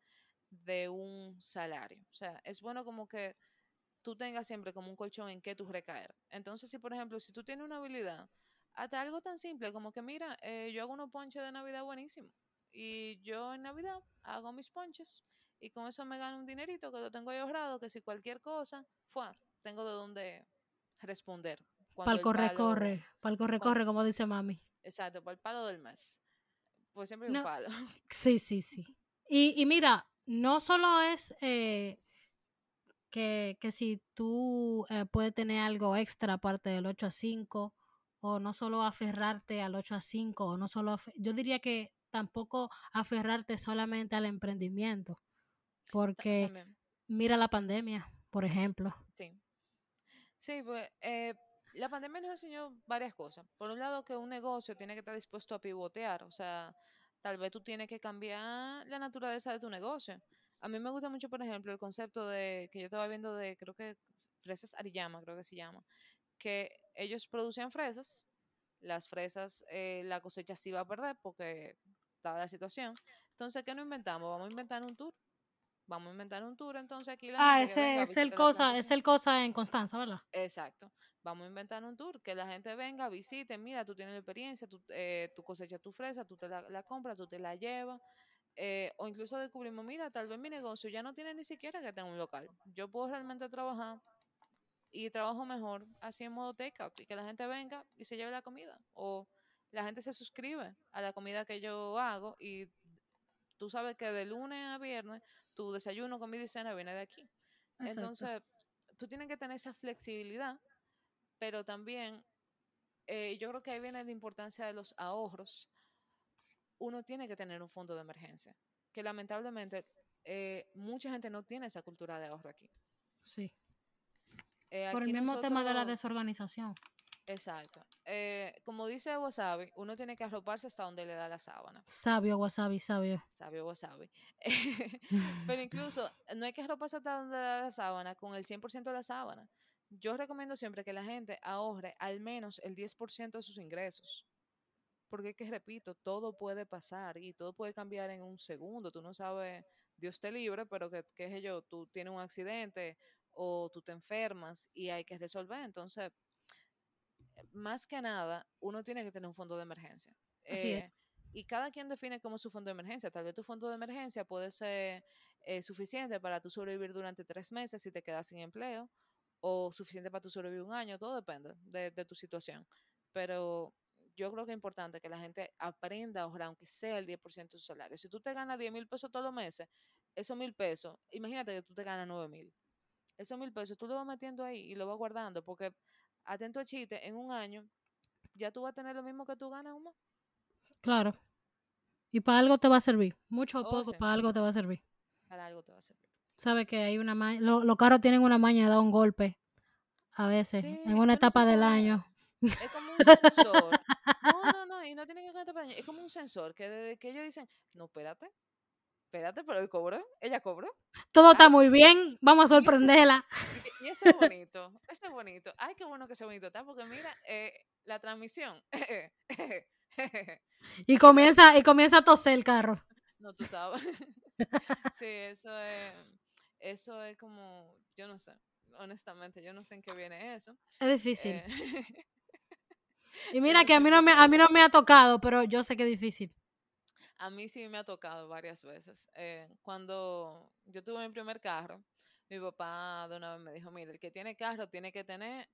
S2: de un salario. O sea, es bueno como que tú tengas siempre como un colchón en que tú recaer. Entonces, si por ejemplo, si tú tienes una habilidad, hasta algo tan simple como que, mira, eh, yo hago unos ponches de Navidad buenísimo. Y yo en Navidad hago mis ponches y con eso me gano un dinerito que lo tengo ahí ahorrado, que si cualquier cosa, fue, tengo de dónde responder.
S1: Pa'l
S2: el
S1: corre,
S2: palo,
S1: corre, pa'l corre, corre, como dice mami.
S2: exacto, por el palo del mes. Pues siempre un
S1: No,
S2: palo.
S1: sí, sí, sí. Y, y mira, no solo es eh, que, que si tú eh, puedes tener algo extra aparte del 8 a 5, o no solo aferrarte al 8 a 5, o no solo, yo diría que tampoco aferrarte solamente al emprendimiento, porque
S2: También,
S1: mira la pandemia, por ejemplo.
S2: sí. Sí, pues eh, la pandemia nos enseñó varias cosas. Por un lado, que un negocio tiene que estar dispuesto a pivotear, o sea, tal vez tú tienes que cambiar la naturaleza de tu negocio. A mí me gusta mucho, por ejemplo, el concepto de que yo estaba viendo de, creo que fresas Ariyama, creo que se llama, que ellos producían fresas, las fresas, eh, la cosecha sí va a perder porque dada la situación. Entonces, ¿qué no inventamos? Vamos a inventar un tour. Vamos a inventar un tour, entonces aquí la
S1: Ah,
S2: venga
S1: ese es el cosa, es el cosa en Constanza, ¿verdad?
S2: Exacto. Vamos a inventar un tour, que la gente venga, visite, mira, tú tienes la experiencia, tú, eh, tú cosechas tu fresa, tú te la, la compras, tú te la llevas, eh, o incluso descubrimos, mira, tal vez mi negocio ya no tiene ni siquiera que tener un local. Yo puedo realmente trabajar y trabajo mejor así en modo takeout y que la gente venga y se lleve la comida. O la gente se suscribe a la comida que yo hago y tú sabes que de lunes a viernes tu desayuno, comida y cena viene de aquí.
S1: Exacto.
S2: Entonces, tú tienes que tener esa flexibilidad, pero también eh, yo creo que ahí viene la importancia de los ahorros. Uno tiene que tener un fondo de emergencia, que lamentablemente eh, mucha gente no tiene esa cultura de ahorro aquí.
S1: Sí.
S2: Eh,
S1: Por el mismo tema de la desorganización.
S2: Exacto. Eh, como dice Wasabi, uno tiene que arroparse hasta donde le da la sábana.
S1: Sabio, wasabi, sabio.
S2: Sabio Wasabi. Pero incluso no hay que arroparse hasta donde le da la sábana con el 100% de la sábana. Yo recomiendo siempre que la gente ahorre al menos el 10% de sus ingresos. Porque es que, repito, todo puede pasar y todo puede cambiar en un segundo. Tú no sabes, Dios te libre, pero que, qué sé yo, tú tienes un accidente o tú te enfermas y hay que resolver. Entonces, más que nada, uno tiene que tener un fondo de emergencia.
S1: Así
S2: Eh,
S1: es.
S2: y cada quien define como su fondo de emergencia. Tal vez tu fondo de emergencia puede ser eh, suficiente para tú sobrevivir durante tres meses si te quedas sin empleo, o suficiente para tú sobrevivir un año, todo depende de, de tu situación. Pero yo creo que es importante que la gente aprenda a ahorrar, aunque sea el 10% de su salario. Si tú te ganas 10 mil pesos todos los meses, esos mil pesos, imagínate que tú te ganas 9 mil. Esos mil pesos tú lo vas metiendo ahí y lo vas guardando, porque atento al chiste, en un año ya tú vas a tener lo mismo que tú ganas mes.
S1: Claro. Y para algo te va a servir. Mucho o
S2: Oh,
S1: poco, para algo te va a servir.
S2: Para algo te va a servir.
S1: Sabes que hay una maña. lo- los carros tienen una maña de dar un golpe. A veces.
S2: Sí,
S1: en una
S2: no
S1: etapa del año.
S2: Es como un sensor. No, no, no, y no tiene que ser etapa de año, Es como un sensor que desde que ellos dicen, no, espérate, espérate, pero él cobró, ella cobró.
S1: Todo está muy bien. Vamos a sorprenderla.
S2: Y, ese es bonito, ese es bonito. Ay, qué bueno que ese bonito está, porque mira, eh, la transmisión.
S1: Y comienza, y comienza a toser el carro.
S2: no, tú sabes. sí, eso es, eso es como, yo no sé, honestamente, yo no sé en qué viene eso.
S1: Es difícil.
S2: Eh,
S1: y mira que a mí no me, a mí no me ha tocado, pero yo sé que es difícil.
S2: A mí sí me ha tocado varias veces. Eh, cuando yo tuve mi primer carro, mi papá de una vez me dijo, mira, el que tiene carro tiene que tener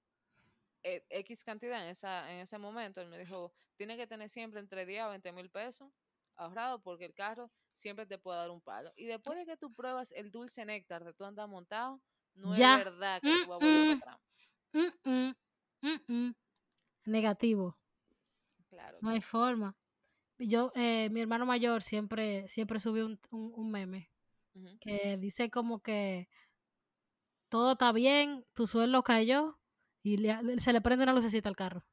S2: eh, X cantidad en, esa, en ese momento. Él me dijo, tiene que tener siempre entre 10 a 20 mil pesos ahorrado porque el carro siempre te puede dar un palo. Y después de que tú pruebas el dulce néctar de tú andar montado, no
S1: Ya.
S2: es verdad que tú vas a volver atrás.
S1: Mm, mm, mm, mm. Negativo.
S2: Claro.
S1: No hay forma. Yo, eh, mi hermano mayor siempre, siempre subió un, un, un meme que dice como que todo está bien, tu sueldo cayó y le- se le prende una lucecita al carro.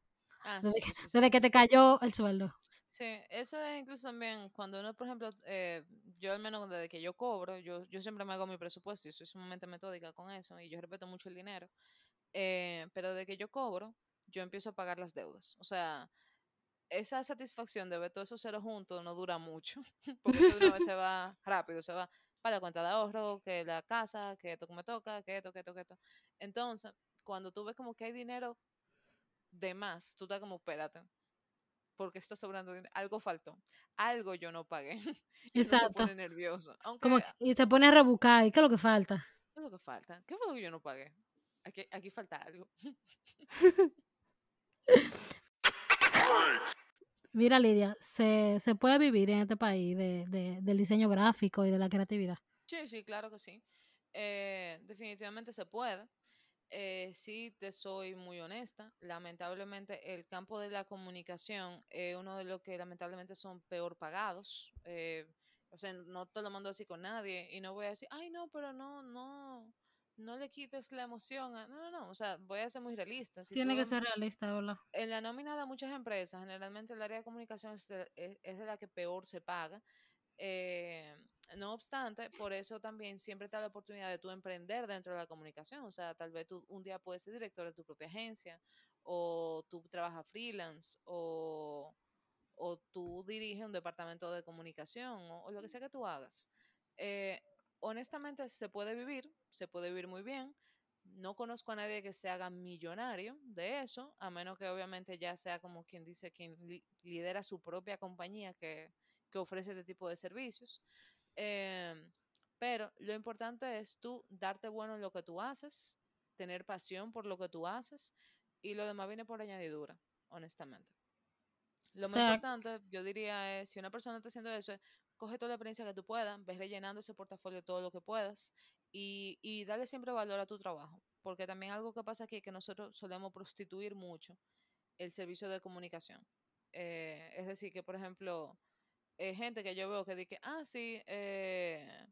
S2: Ah,
S1: Desde,
S2: sí,
S1: que,
S2: sí, sí,
S1: desde
S2: sí.
S1: que te cayó el sueldo.
S2: Sí, eso es incluso también cuando uno, por ejemplo, eh, yo al menos desde que yo cobro, yo, yo siempre me hago mi presupuesto y soy sumamente metódica con eso y yo respeto mucho el dinero, eh, pero desde que yo cobro, yo empiezo a pagar las deudas. O sea, esa satisfacción de ver todos esos ceros juntos no dura mucho, porque eso de una vez se va rápido, se va para la cuenta de ahorro, que la casa, que esto que me toca, que esto, que esto, que esto. Entonces, cuando tú ves como que hay dinero de más, tú estás como, espérate, porque está sobrando dinero, algo faltó, algo yo no pagué. y uno se
S1: Exacto.
S2: pone nervioso. Aunque,
S1: Como, y te pone a rebuscar. ¿Y qué es lo que falta?
S2: ¿qué es lo que falta? ¿Qué fue lo que yo no pagué? Aquí, aquí falta algo.
S1: Mira, Lidia, se, se puede vivir en este país de, de- del diseño gráfico y de la creatividad.
S2: Sí, sí, claro que sí. Eh, definitivamente se puede. Eh, sí, te soy muy honesta. Lamentablemente, el campo de la comunicación es uno de los que lamentablemente son peor pagados. Eh, o sea, no te lo mando así con nadie y no voy a decir, ay, no, pero no, no, no le quites la emoción. a-". No, no, no. O sea, voy a ser muy realista. Si
S1: Tiene
S2: tú
S1: que ser realista, ¿verdad?
S2: en la nómina de muchas empresas, generalmente el área de comunicación es de, es- es de la que peor se paga. Eh, no obstante, por eso también siempre te da la oportunidad de tú emprender dentro de la comunicación. O sea, tal vez tú un día puedes ser director de tu propia agencia, o tú trabajas freelance, o, o tú diriges un departamento de comunicación, o, o lo que sea que tú hagas. Eh, honestamente, se puede vivir, se puede vivir muy bien. No conozco a nadie que se haga millonario de eso, a menos que obviamente ya sea como quien dice, quien li- lidera su propia compañía que, que ofrece este tipo de servicios. Em, pero lo importante es tú darte bueno en lo que tú haces, tener pasión por lo que tú haces y lo demás viene por añadidura, honestamente. Lo más
S1: sea,
S2: importante, yo diría, es si una persona está haciendo eso, es coge toda la experiencia que tú puedas, ves rellenando ese portafolio todo lo que puedas y, y dale siempre valor a tu trabajo. Porque también algo que pasa aquí es que nosotros solemos prostituir mucho el servicio de comunicación. Eh, es decir, que por ejemplo, eh, gente que yo veo que dice, ah, sí, eh,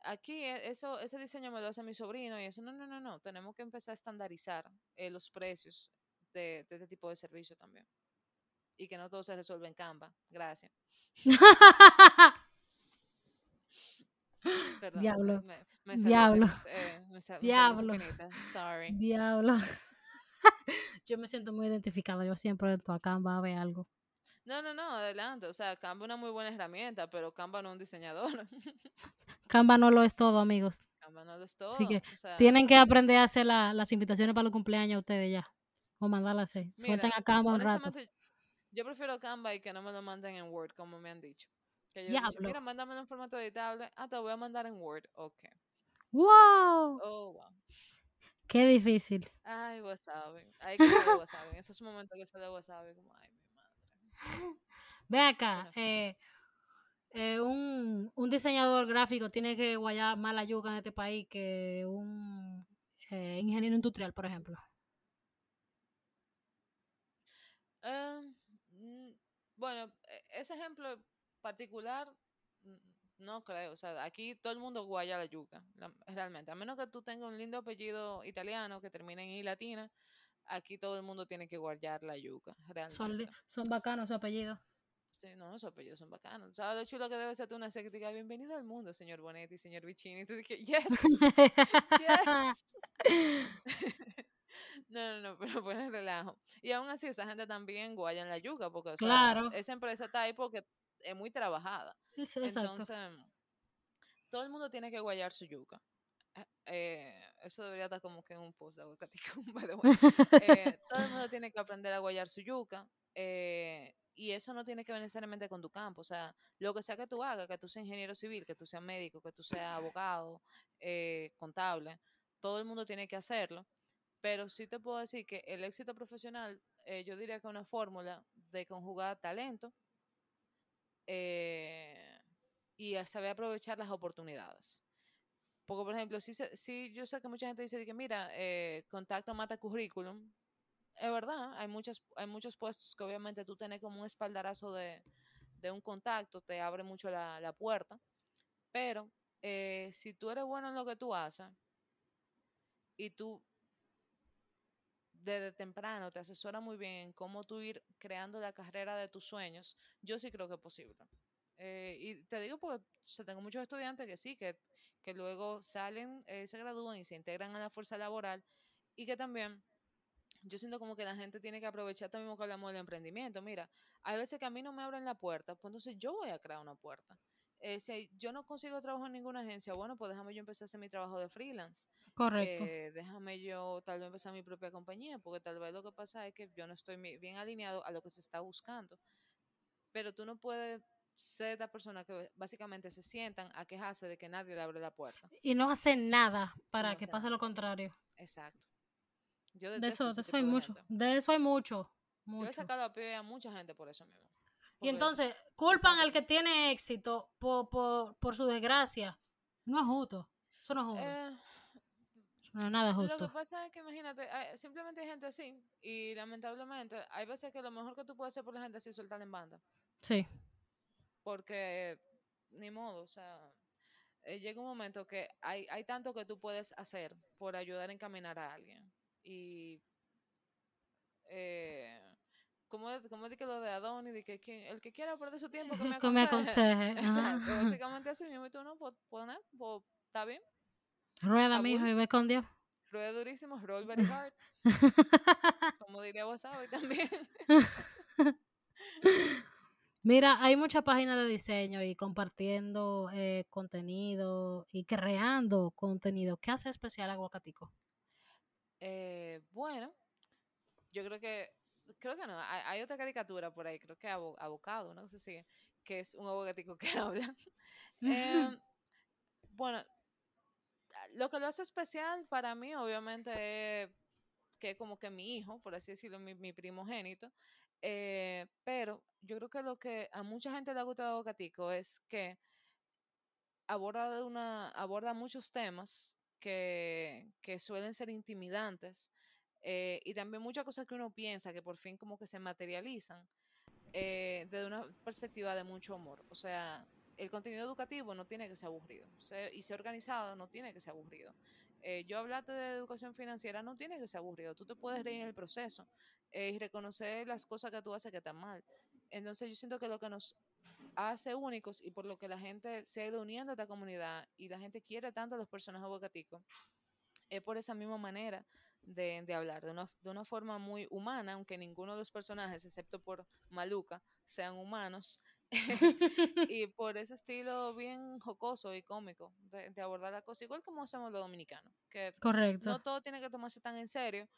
S2: aquí e- eso, ese diseño me lo hace mi sobrino y eso, no, no, no, no, tenemos que empezar a estandarizar eh, los precios de, de este tipo de servicio también. Y que no todo se resuelve en Canva. Gracias. Perdón.
S1: Diablo.
S2: Me,
S1: Diablo.
S2: eh, me
S1: Diablo.
S2: Sorry.
S1: Diablo. yo me siento muy identificada. Yo siempre entro a Canva a ver algo.
S2: No, no, no, adelante. O sea, Canva es una muy buena herramienta, pero Canva no es un diseñador.
S1: Canva no lo es todo, amigos.
S2: Canva no lo es todo.
S1: Así que
S2: o sea,
S1: tienen que aprender a hacer la- las invitaciones para los cumpleaños ustedes ya. O mandarlas a hacer. A Canva un rato.
S2: Yo prefiero Canva y que no me lo manden en Word, como me han dicho. Que yo he dicho, mira, mándamelo en formato editable. Ah, te voy a mandar en Word. Ok.
S1: ¡Wow!
S2: Oh, wow.
S1: Qué difícil.
S2: Ay, wasabi. Ay, que wasabi. Esos momentos que sale wasabi, como, ay, mi madre.
S1: Ve acá, eh, eh, un, un diseñador gráfico tiene que guayar más la yuca en este país que un eh, ingeniero industrial, por ejemplo.
S2: Mm, bueno, e- ese ejemplo particular, no creo. O sea, aquí todo el mundo guaya la yuca, la- realmente. A menos que tú tengas un lindo apellido italiano que termine en I latina, aquí todo el mundo tiene que guayar la yuca,
S1: Son,
S2: realmente.
S1: son bacanos su apellido.
S2: Sí, no, esos apellidos son bacanos. ¿Sabes lo chulo que debe ser tú una que diga bienvenido al mundo, señor Bonetti, señor Vicini? Y tú dices, yes, yes. No, no, no, pero pone relajo. Y aún así, esa gente también guaya en la yuca, porque, o sea,
S1: Claro.
S2: esa empresa está ahí porque es muy trabajada. Entonces, todo el mundo tiene que guayar su yuca. Eh, eh, eso debería estar como que en un post de way. Eh, todo el mundo tiene que aprender a guayar su yuca. eh, y eso no tiene que ver necesariamente con tu campo. O sea, lo que sea que tú hagas, que tú seas ingeniero civil, que tú seas médico, que tú seas abogado, contable, todo el mundo tiene que hacerlo. Pero sí te puedo decir que el éxito profesional, eh, yo diría que es una fórmula de conjugar talento eh, y saber aprovechar las oportunidades. Porque, por ejemplo, sí, sí yo sé que mucha gente dice que, mira, eh, contacto mata currículum. Es verdad, hay, muchos hay muchos puestos que obviamente tú tienes como un espaldarazo de, de un contacto, te abre mucho la, la puerta. Pero eh, si tú eres bueno en lo que tú haces y tú desde temprano te asesora muy bien en cómo tú ir creando la carrera de tus sueños, yo sí creo que es posible. Eh, y te digo porque o tengo muchos estudiantes que sí, que, que luego salen, eh, se gradúan y se integran a la fuerza laboral y que también yo siento como que la gente tiene que aprovechar también mismo que hablamos del emprendimiento. Mira, hay veces que a mí no me abren la puerta, pues entonces yo voy a crear una puerta. Eh, si yo no consigo trabajo en ninguna agencia, bueno, pues déjame yo empezar a hacer mi trabajo de freelance.
S1: Correcto.
S2: Eh, déjame yo tal vez empezar mi propia compañía, porque tal vez lo que pasa es que yo no estoy bien alineado a lo que se está buscando. Pero tú no puedes ser esta persona que básicamente se sientan a quejarse de que nadie le abre la puerta.
S1: Y no hacen nada para
S2: no
S1: que pase
S2: nada.
S1: lo contrario.
S2: Exacto. Yo
S1: De eso, de eso hay
S2: de
S1: mucho.
S2: gente.
S1: De eso hay mucho.
S2: Yo he
S1: Mucho.
S2: sacado a pie a mucha gente por eso mismo.
S1: Y entonces, culpan al que tiene éxito por, por, por su desgracia. No es justo. Eso no es justo.
S2: Eh,
S1: no es nada
S2: Lo que
S1: justo.
S2: pasa es que imagínate, hay- simplemente hay gente así y lamentablemente hay veces que lo mejor que tú puedes hacer por la gente así es soltar en banda,
S1: Sí.
S2: porque ni modo, o sea, eh, llega un momento que hay, hay tanto que tú puedes hacer por ayudar a encaminar a alguien y eh, como como di que lo de Adonis, de que quien- el que quiera perder su tiempo que me
S1: Que me
S2: aconseje.
S1: aconseje.
S2: Exacto,
S1: ajá.
S2: básicamente así mismo y tú no, pues, pues, pues, está bien,
S1: Rueda,
S2: Abul.
S1: mijo, y ve con Dios.
S2: rueda durísimo, roll very hard, como diría WhatsApp también.
S1: Mira, hay muchas páginas de diseño y compartiendo eh, contenido y creando contenido. ¿Qué hace especial Aguacatico?
S2: Eh, bueno, yo creo que, creo que no, hay, hay otra caricatura por ahí, creo que abo- Abocado, no sé si, que es un abogatico que habla. Em, bueno, lo que lo hace especial para mí, obviamente, es que como que mi hijo, por así decirlo, mi, primogénito, eh, pero yo creo que lo que a mucha gente le ha gustado Abogatico es que aborda, una, aborda muchos temas que, que suelen ser intimidantes eh, y también muchas cosas que uno piensa que por fin como que se materializan eh, desde una perspectiva de mucho humor. O sea, el contenido educativo no tiene que ser aburrido ser- y ser organizado no tiene que ser aburrido. Eh, yo hablarte de educación financiera no tiene que ser aburrido. Tú te puedes reír en el proceso eh, y reconocer las cosas que tú haces que están mal. Entonces yo siento que lo que nos hace únicos y por lo que la gente se ha ido uniendo a esta comunidad y la gente quiere tanto a los personajes bocaticos es por esa misma manera de, de hablar, de una, de una forma muy humana, aunque ninguno de los personajes, excepto por Maluca, sean humanos, y por ese estilo bien jocoso y cómico de, de abordar la cosa, igual como hacemos los dominicanos, que
S1: Correcto.
S2: no todo tiene que tomarse tan en serio,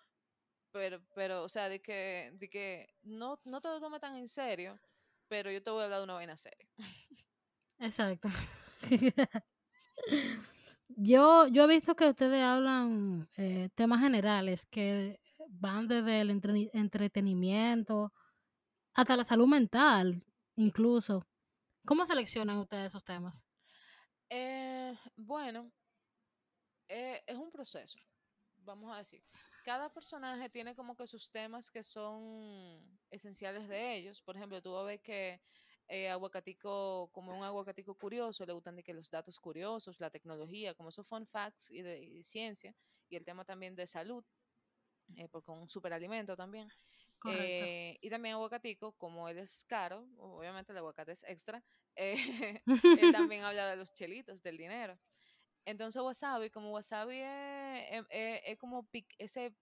S2: pero, pero o sea, de que, de que no, no te lo tomes tan en serio, pero yo te voy a hablar de una vaina seria.
S1: Exacto. yo, yo he visto que ustedes hablan eh, temas generales que van desde el entre- entretenimiento hasta la salud mental, incluso. ¿Cómo seleccionan ustedes esos temas?
S2: Eh, bueno, eh, es un proceso, vamos a decir. Cada personaje tiene como que sus temas que son esenciales de ellos. Por ejemplo, tú ver que eh, Aguacatico, como un aguacatico curioso, le gustan de que los datos curiosos, la tecnología, como esos fun facts y de, y de ciencia, y el tema también de salud, eh, porque un superalimento también. Eh, y también aguacatico, como él es caro, obviamente el aguacate es extra, eh, él también habla de los chelitos, del dinero. Entonces wasabi, como wasabi es, es- es- es como pic- ese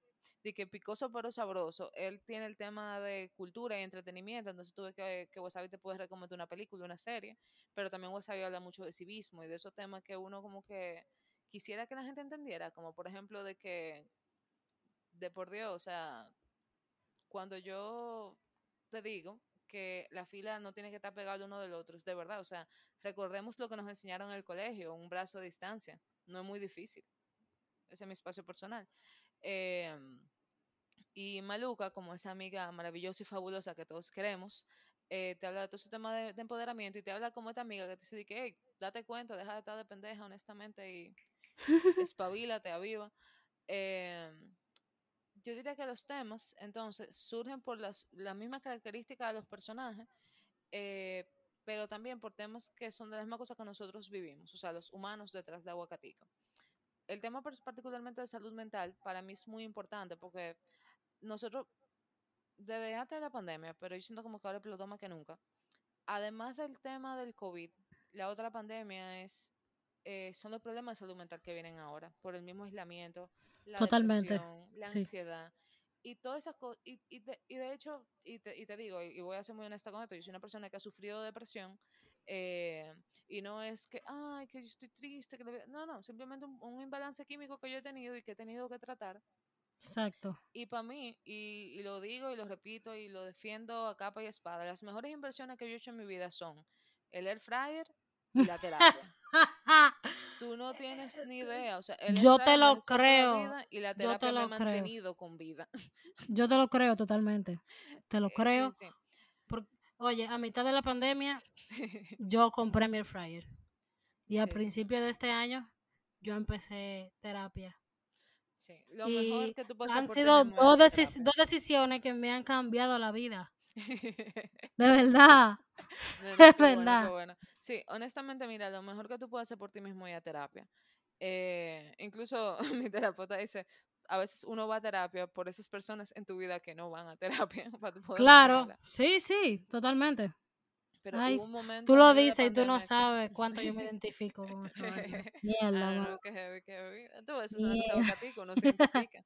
S2: de que picoso pero sabroso, él tiene el tema de cultura y entretenimiento, entonces tú ves que, que wasabi te puede recomendar una película, una serie, pero también wasabi habla mucho de civismo y de esos temas que uno como que quisiera que la gente entendiera, como por ejemplo de que, de por Dios, o sea, cuando yo te digo que la fila no tiene que estar pegada uno del otro, es de verdad. O sea, recordemos lo que nos enseñaron en el colegio, un brazo de distancia. No es muy difícil. Ese es mi espacio personal. Eh, y Maluca, como esa amiga maravillosa y fabulosa que todos queremos, eh, te habla de todo ese tema de, de empoderamiento y te habla como esta amiga que te dice que, hey, date cuenta, deja de estar de pendeja, honestamente, y espabilate, aviva. Eh, yo diría que los temas, entonces, surgen por las, las mismas características de los personajes, eh, pero también por temas que son de las mismas cosas que nosotros vivimos, o sea, los humanos detrás de Aguacatico. El tema particularmente de salud mental para mí es muy importante porque nosotros, desde antes de la pandemia, pero yo siento como que ahora explotó más que nunca, además del tema del COVID, la otra pandemia es, eh, son los problemas de salud mental que vienen ahora, por el mismo aislamiento, la
S1: Totalmente,
S2: depresión, la
S1: sí.
S2: ansiedad. Y todas esas cosas, y, y, de, y de hecho, y te, y te digo, y voy a ser muy honesta con esto, yo soy una persona que ha sufrido depresión, eh, y no es que, ay, que yo estoy triste, que la vida-". no, no, simplemente un, un imbalance químico que yo he tenido y que he tenido que tratar,
S1: Exacto.
S2: y para mí, y, y lo digo y lo repito y lo defiendo a capa y espada, las mejores inversiones que yo he hecho en mi vida son el air fryer y la terapia. Tú no tienes ni idea, o sea, el
S1: Yo te lo creo,
S2: y la
S1: yo te
S2: terapia me ha
S1: lo creo.
S2: mantenido con vida.
S1: Yo te lo creo totalmente. Te lo creo.
S2: Sí, sí.
S1: Oye, a mitad de la pandemia yo compré mi air fryer. Y a
S2: Sí, sí.
S1: principio de este año yo empecé terapia.
S2: Sí, lo mejor que tú puedes hacer
S1: han sido dos, dos decisiones que me han cambiado la vida. De verdad.
S2: No, no,
S1: Es
S2: qué bueno, qué
S1: verdad.
S2: bueno. Sí, honestamente, mira, lo mejor que tú puedes hacer por ti mismo es ir a terapia. Eh, incluso mi terapeuta dice, a veces uno va a terapia por esas personas en tu vida que no van a terapia para poder
S1: Claro, sí, sí, totalmente.
S2: Pero
S1: Ay,
S2: hubo un momento
S1: Tú lo dices y tú no sabes cuánto yo me identifico con vaina. Mierda,
S2: Ah, no, heavy, heavy. Tú ves, eso es
S1: Mierda.
S2: aguacatico, uno se identifica.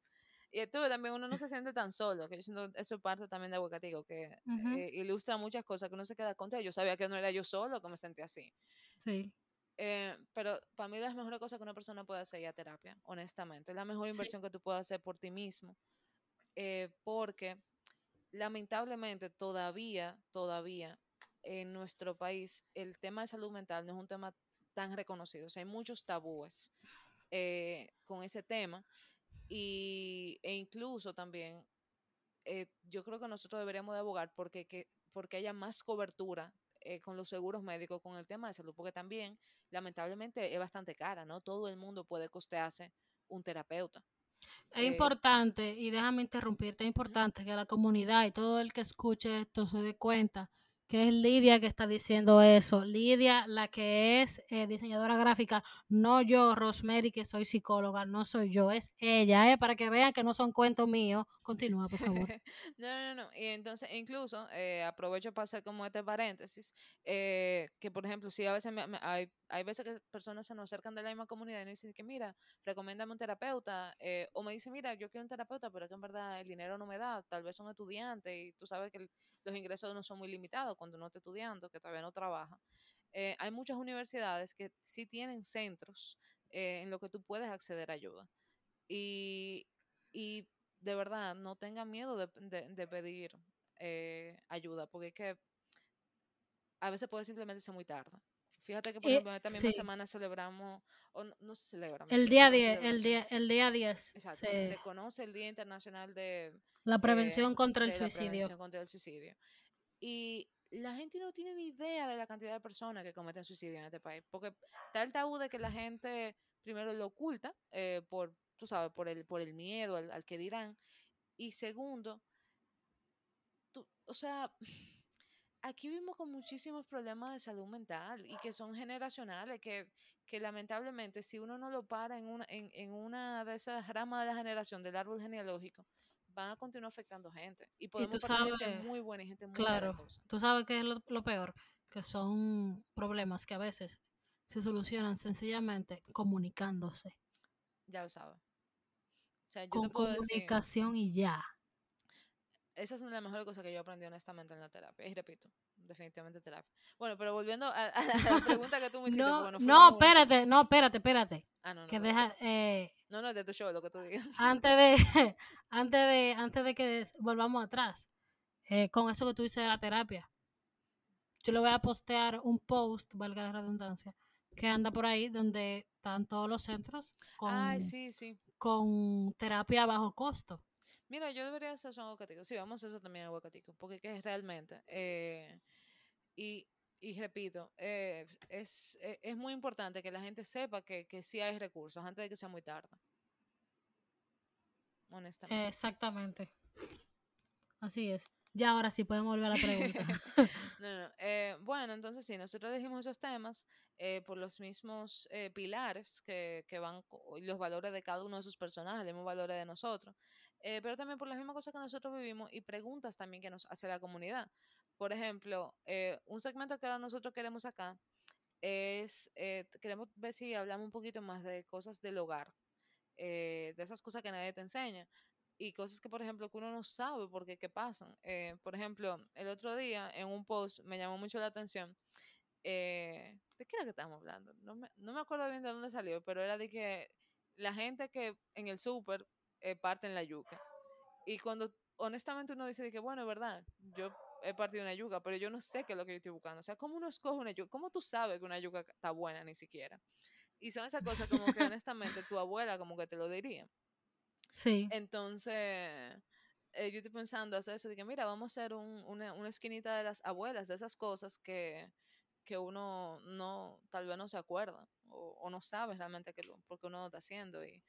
S2: Y tú también uno no se siente tan solo, que yo siento eso parte también de aguacatico, que
S1: Ujú,
S2: eh, ilustra muchas cosas que uno se queda contra. Yo sabía que no era yo solo que me sentía así.
S1: Sí,
S2: Eh, pero para mí las mejores cosas que una persona puede hacer es ir a terapia, honestamente. Es la mejor
S1: sí.
S2: inversión que tú puedes hacer por ti mismo. eh, porque lamentablemente todavía, todavía en nuestro país el tema de salud mental no es un tema tan reconocido. O sea, hay muchos tabúes eh, con ese tema y, e incluso también eh, yo creo que nosotros deberíamos de abogar porque, que, porque haya más cobertura eh, con los seguros médicos con el tema de salud, porque también lamentablemente es bastante cara, ¿no? Todo el mundo puede costearse un terapeuta.
S1: Es
S2: Eh,
S1: importante, y déjame interrumpirte, es importante que la comunidad y todo el que escuche esto se dé cuenta que es Lidia que está diciendo eso. Lidia, la que es eh, diseñadora gráfica, no yo, Rosemary, que soy psicóloga, no soy yo, es ella, ¿eh? para que vean que no son cuentos míos. Continúa, por favor.
S2: no, no, no. Y entonces, incluso, eh, aprovecho para hacer como este paréntesis, eh, que por ejemplo, si a veces me- hay, hay veces que personas se nos acercan de la misma comunidad y nos dicen que, mira, recomiéndame un terapeuta, eh, o me dicen, mira, yo quiero un terapeuta, pero es que en verdad el dinero no me da, tal vez son estudiantes y tú sabes que los ingresos no son muy limitados cuando uno está estudiando, que todavía no trabaja. Eh, hay muchas universidades que sí tienen centros eh, en los que tú puedes acceder a ayuda. Y, y de verdad, no tengan miedo de, de- pedir eh, ayuda, porque es que a veces puede simplemente ser muy tarde. Fíjate que, por
S1: Eh,
S2: ejemplo, esta misma
S1: sí,
S2: semana celebramos, o no, no se celebra,
S1: el día
S2: fue una
S1: 10, el día, el día 10,
S2: Exacto, se
S1: se-
S2: reconoce el Día Internacional de,
S1: la
S2: eh,
S1: prevención contra el
S2: de la
S1: suicidio.
S2: prevención contra el suicidio. Y la gente no tiene ni idea de la cantidad de personas que cometen suicidio en este país, porque está el tabú de que la gente primero lo oculta eh, por, tú sabes, por el, por el miedo al, al que dirán, y segundo, tú- o sea, aquí vivimos con muchísimos problemas de salud mental y que son generacionales, que, que lamentablemente si uno no lo para en una, en, en una de esas ramas de la generación del árbol genealógico, van a continuar afectando gente. Y
S1: Y
S2: podemos perder gente muy buena y gente muy
S1: claro, tú sabes que es lo, lo peor, que son problemas que a veces se solucionan sencillamente comunicándose,
S2: Ya lo sabes. O sea, yo
S1: con
S2: te puedo decir,
S1: comunicación y ya.
S2: Esa es una de las mejores cosas que yo aprendí honestamente en la terapia. Y repito, definitivamente terapia. Bueno, pero volviendo a, a la, la pregunta que tú me hiciste,
S1: No,
S2: nos
S1: no, espérate, no, espérate, espérate,
S2: Ah, no, no,
S1: que
S2: no,
S1: deja, eh,
S2: no, no, de tu show, lo que tú digas.
S1: antes de, antes de, antes de que volvamos atrás, eh, con eso que tú dices de la terapia, yo le voy a postear un post, valga la redundancia, que anda por ahí donde están todos los centros con,
S2: Ay, sí, sí.
S1: con terapia a bajo costo.
S2: Mira, yo debería hacer eso en aguacatico. Sí, vamos a hacer eso también aguacatico. Porque que es realmente. eh, y, y repito, eh, es, e- es muy importante que la gente sepa que, que sí hay recursos antes de que sea muy tarde. Honestamente.
S1: Exactamente. Así es. Ya ahora sí podemos volver a la pregunta.
S2: No, no. Eh, bueno, entonces sí, nosotros elegimos esos temas eh, por los mismos eh, pilares que, que van, los valores de cada uno de sus personajes, los mismos valores de nosotros, eh, pero también por las mismas cosas que nosotros vivimos y preguntas también que nos hace la comunidad. Por ejemplo, eh, un segmento que ahora nosotros queremos acá es, eh, queremos ver si hablamos un poquito más de cosas del hogar, eh, de esas cosas que nadie te enseña y cosas que, por ejemplo, que uno no sabe por qué, qué pasan. Eh, por ejemplo, el otro día en un post me llamó mucho la atención. eh, ¿De qué era que estábamos hablando? No me, no me acuerdo bien de dónde salió, pero era de que la gente que en el súper eh, parten la yuca. Y cuando honestamente uno dice de que, bueno, es verdad, yo he partido una yuca, pero yo no sé qué es lo que yo estoy buscando. O sea, ¿cómo uno escoge una yuca? ¿Cómo tú sabes que una yuca está buena ni siquiera? Y son esas cosas como que honestamente tu abuela como que te lo diría.
S1: Sí.
S2: Entonces, eh, yo estoy pensando hacer eso, de que mira, vamos a hacer un- una, una esquinita de las abuelas, de esas cosas que, que uno no, tal vez no se acuerda o, o no sabe realmente que lo, porque uno lo está haciendo y,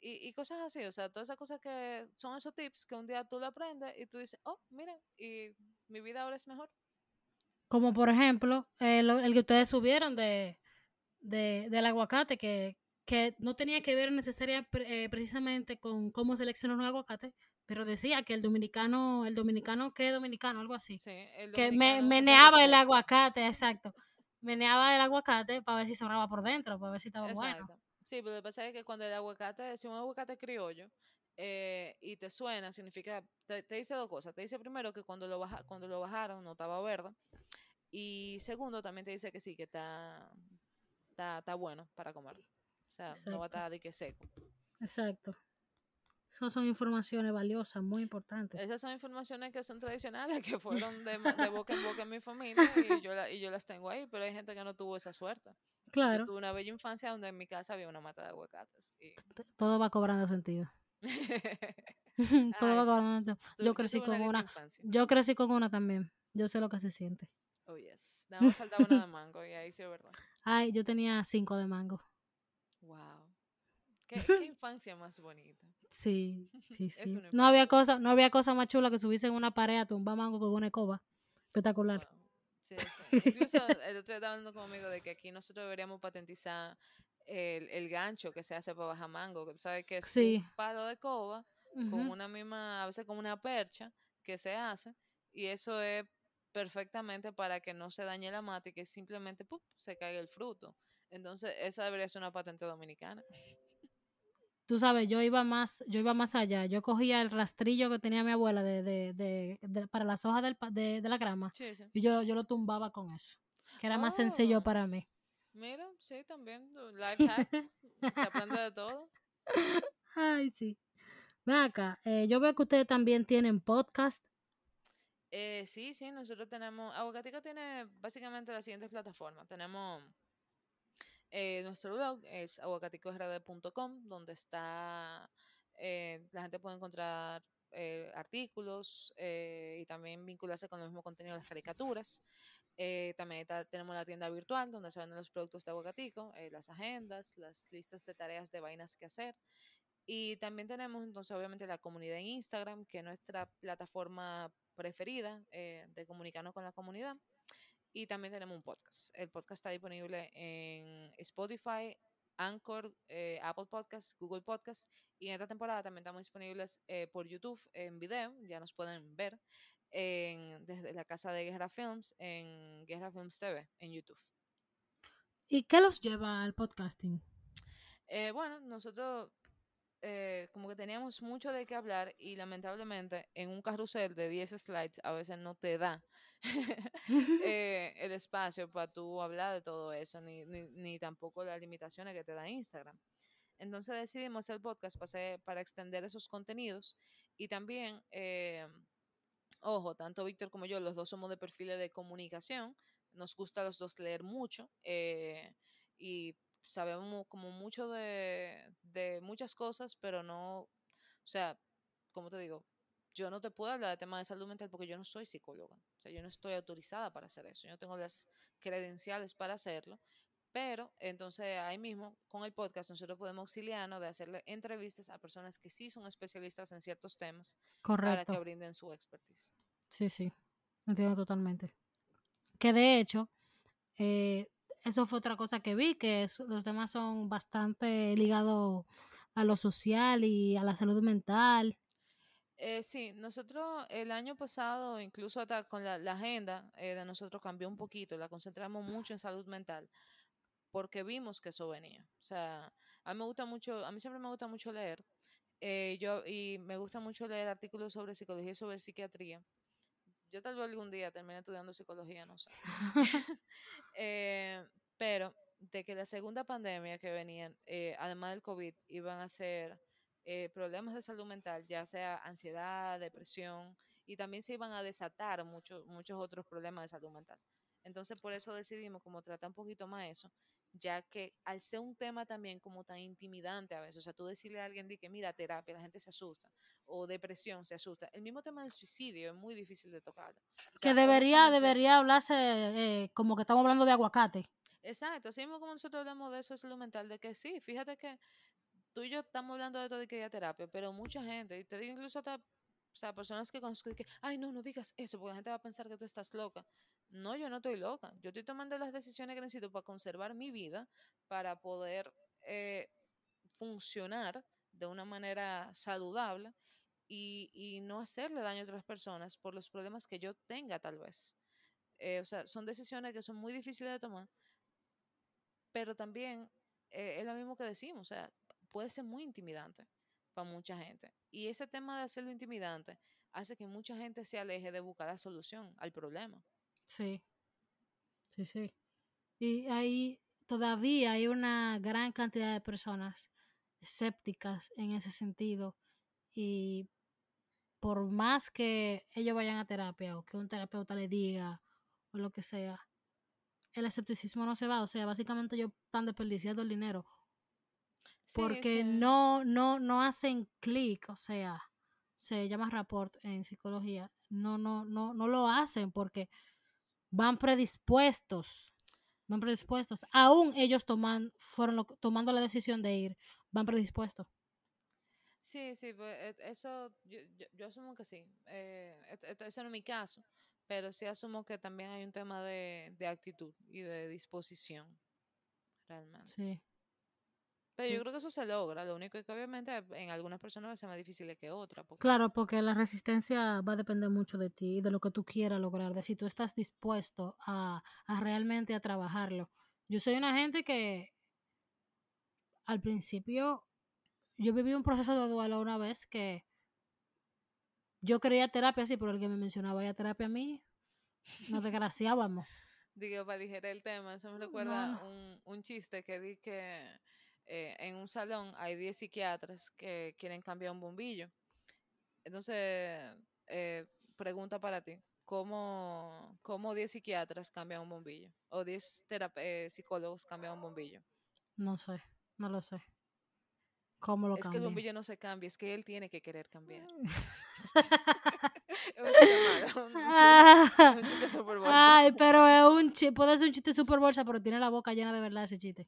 S2: y, y cosas así, o sea, todas esas cosas que son esos tips que un día tú lo aprendes y tú dices, oh, mira, y mi vida ahora es mejor.
S1: Como por ejemplo, eh, lo- el que ustedes subieron de, de- del aguacate, que, que no tenía que ver necesaria eh, precisamente con cómo seleccionar un aguacate, pero decía que el dominicano, el dominicano, ¿qué dominicano? Algo así.
S2: Sí, el
S1: que me,
S2: el
S1: meneaba el aguacate, exacto. Meneaba el aguacate para ver si sobraba por dentro, para ver si estaba bueno.
S2: Sí, pero lo que pasa es que cuando el aguacate, si un aguacate criollo eh, y te suena, significa, te, te dice dos cosas. Te dice primero que cuando lo, baja, cuando lo bajaron no estaba verde. Y segundo, también te dice que sí, que está, está, está bueno para comer. O sea, no va a estar de que seco.
S1: Exacto. Esas son informaciones valiosas, muy importantes.
S2: Esas son informaciones que son tradicionales, que fueron de boca en boca en mi familia y yo, la- y yo las tengo ahí, pero hay gente que no tuvo esa suerte. Yo
S1: Claro,
S2: tuve una bella infancia donde en mi casa había una mata de aguacates. Y...
S1: todo va cobrando sentido. todo
S2: Ay,
S1: va cobrando sentido. Yo crecí con una,
S2: infancia.
S1: yo crecí con una también. Yo sé lo que se siente.
S2: Oh, yes. Nada más faltaba una de mango y ahí sí es verdad.
S1: Ay, yo tenía cinco de mango.
S2: Wow. ¿Qué, qué infancia más bonita.
S1: Sí, sí, sí. No había cosa, no había cosa más chula que subirse en una pared a tumbar mango con una escoba. Espectacular.
S2: Wow. Sí, sí. Incluso el otro día estaba hablando conmigo de que aquí nosotros deberíamos patentizar el, el gancho que se hace para bajar mango. Que tú sabes que es
S1: Sí.
S2: un palo de coba con una misma, a veces como una percha que se hace. Y eso es perfectamente para que no se dañe la mata y que simplemente ¡pup! se caiga el fruto. Entonces, esa debería ser una patente dominicana.
S1: Tú sabes, yo iba más, yo iba más allá. Yo cogía el rastrillo que tenía mi abuela de, de, de, de- para las hojas del, de, de la grama
S2: Sí, sí.
S1: y yo, yo lo tumbaba con eso, que era más sencillo
S2: Oh.
S1: para mí.
S2: Mira, sí, también. Life hacks. Se aprende de todo.
S1: Ay, sí. Ven acá, eh, yo veo que ustedes también tienen podcast.
S2: Eh, sí, sí, nosotros tenemos. Aguacatico tiene básicamente las siguientes plataformas. Tenemos eh, nuestro blog, es aguacaticosrd.com, donde está. eh, la gente puede encontrar eh, artículos y también vincularse con el mismo contenido de las caricaturas. También tenemos la tienda virtual donde se venden los productos de Aguacatico, las agendas, las listas de tareas de vainas que hacer. Y también tenemos entonces obviamente la comunidad en Instagram, que es nuestra plataforma preferida de comunicarnos con la comunidad. Y también tenemos un podcast. El podcast está disponible en Spotify, Anchor, eh, Apple Podcasts, Google Podcasts. Y en esta temporada también estamos disponibles eh, por YouTube en video. Ya nos pueden ver en- desde la casa de Guerra Films en Guerra Films TV en YouTube.
S1: ¿Y qué los lleva al podcasting?
S2: Eh, bueno, nosotros eh, como que teníamos mucho de qué hablar y lamentablemente en un carrusel de 10 slides a veces no te da eh, el espacio para tú hablar de todo eso, ni, ni, ni tampoco las limitaciones que te da Instagram. Entonces decidimos hacer el podcast para, para extender esos contenidos y también, eh, ojo, tanto Víctor como yo, los dos somos de perfiles de comunicación, nos gusta a los dos leer mucho eh, y sabemos como mucho de, de muchas cosas, pero no, o sea, como te digo, yo no te puedo hablar de temas de salud mental porque yo no soy psicóloga. O sea, yo no estoy autorizada para hacer eso. Yo no tengo las credenciales para hacerlo. Pero entonces ahí mismo, con el podcast, nosotros podemos auxiliarnos de hacerle entrevistas a personas que sí son especialistas en ciertos temas para
S1: Correcto.
S2: que brinden su expertise.
S1: Sí, sí. Entiendo totalmente. Que de hecho, eh, eso fue otra cosa que vi, que es- los temas son bastante ligados a lo social y a la salud mental.
S2: Eh, sí, nosotros el año pasado, incluso hasta con la, la agenda eh, de nosotros cambió un poquito, la concentramos mucho en salud mental, porque vimos que eso venía. O sea, a mí me gusta mucho, a mí siempre me gusta mucho leer, eh, yo, y me gusta mucho leer artículos sobre psicología y sobre psiquiatría. Yo tal vez algún día termine estudiando psicología, no sé. Eh, pero de que la segunda pandemia que venían, eh, además del COVID, iban a ser eh, problemas de salud mental, ya sea ansiedad, depresión, y también se iban a desatar muchos muchos otros problemas de salud mental. Entonces, por eso decidimos como tratar un poquito más eso, ya que al ser un tema también como tan intimidante a veces, o sea, tú decirle a alguien de que mira terapia, la gente se asusta, o depresión se asusta. El mismo tema del suicidio es muy difícil de. O sea,
S1: que debería, debería hablarse eh, como que estamos hablando de aguacate.
S2: Exacto, así mismo como nosotros hablamos de eso de salud mental, de que sí, fíjate que tú y yo estamos hablando de esto de que terapia, pero mucha gente, y te digo incluso hasta, o sea, personas que conozco, que, ay, no, no digas eso, porque la gente va a pensar que tú estás loca. No, yo no estoy loca, yo estoy tomando las decisiones que necesito para conservar mi vida, para poder eh, funcionar de una manera saludable y, y no hacerle daño a otras personas por los problemas que yo tenga tal vez. Eh, o sea, son decisiones que son muy difíciles de tomar, pero también eh, es lo mismo que decimos, o sea, puede ser muy intimidante para mucha gente. Y ese tema de hacerlo intimidante hace que mucha gente se aleje de buscar la solución al problema.
S1: Sí. Sí, sí. Y ahí todavía hay una gran cantidad de personas escépticas en ese sentido. Y por más que ellos vayan a terapia o que un terapeuta le diga o lo que sea, el escepticismo no se va. O sea, básicamente ellos están desperdiciando el dinero
S2: Sí,
S1: porque
S2: sí.
S1: no, no, no hacen clic, o sea, se llama rapport en psicología, no, no, no, no lo hacen porque van predispuestos, van predispuestos, aún ellos toman, fueron lo- tomando la decisión de ir, van predispuestos.
S2: Sí, sí, pues, eh, eso yo, yo, yo asumo que sí. Eh, ese no es mi caso, pero sí asumo que también hay un tema de, de actitud y de disposición, realmente.
S1: Sí,
S2: Pero
S1: sí.
S2: yo creo que eso se logra, lo único es que obviamente en algunas personas va a ser más difícil que otras. porque-
S1: claro, porque la resistencia va a depender mucho de ti y de lo que tú quieras lograr, de si tú estás dispuesto a, a realmente a trabajarlo. Yo soy una gente que al principio yo viví un proceso de duelo una vez que yo quería terapia, sí, pero el que me mencionaba ya terapia a mí, nos desgraciábamos.
S2: Digo, para digerir el tema, eso me
S1: No,
S2: recuerda
S1: no.
S2: Un, un chiste que di que eh, en un salón hay 10 psiquiatras que quieren cambiar un bombillo. Entonces, eh, pregunta para ti, ¿cómo, ¿cómo 10 psiquiatras cambian un bombillo? ¿O 10 terap- eh, psicólogos cambian un bombillo?
S1: No sé, no lo sé. ¿Cómo lo
S2: Es que el bombillo no se cambia, es que él tiene que querer cambiar. Es un chiste un un bolsa.
S1: Ay, pero es un chiste, puede ser un chiste super bolsa, pero tiene la boca llena de verdad ese chiste.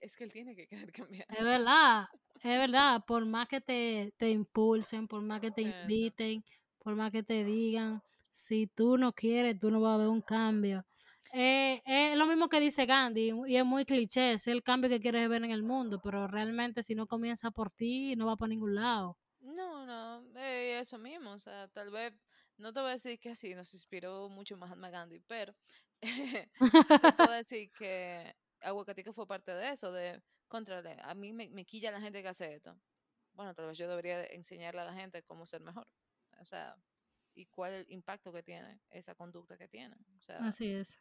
S2: Es que- él tiene que querer cambiar.
S1: Es verdad, es verdad. Por más que te, te impulsen, por más que te
S2: Sí,
S1: inviten, por más que te digan, si tú no quieres, tú no vas a ver un cambio. Eh, es lo mismo que dice Gandhi, y es muy cliché, es el cambio que quieres ver en el mundo, pero realmente si no comienza por ti, no va para ningún lado.
S2: No, no, eh, eso mismo, o sea, tal vez, no te voy a decir que así nos inspiró mucho Mahatma Gandhi, pero te puedo decir que Aguacatico fue parte de eso, de, contrale, a mí me, me quilla la gente que hace esto. Bueno, tal vez yo debería de enseñarle a la gente cómo ser mejor, o sea, y cuál es el impacto que tiene esa conducta que tiene, o sea,
S1: Así es.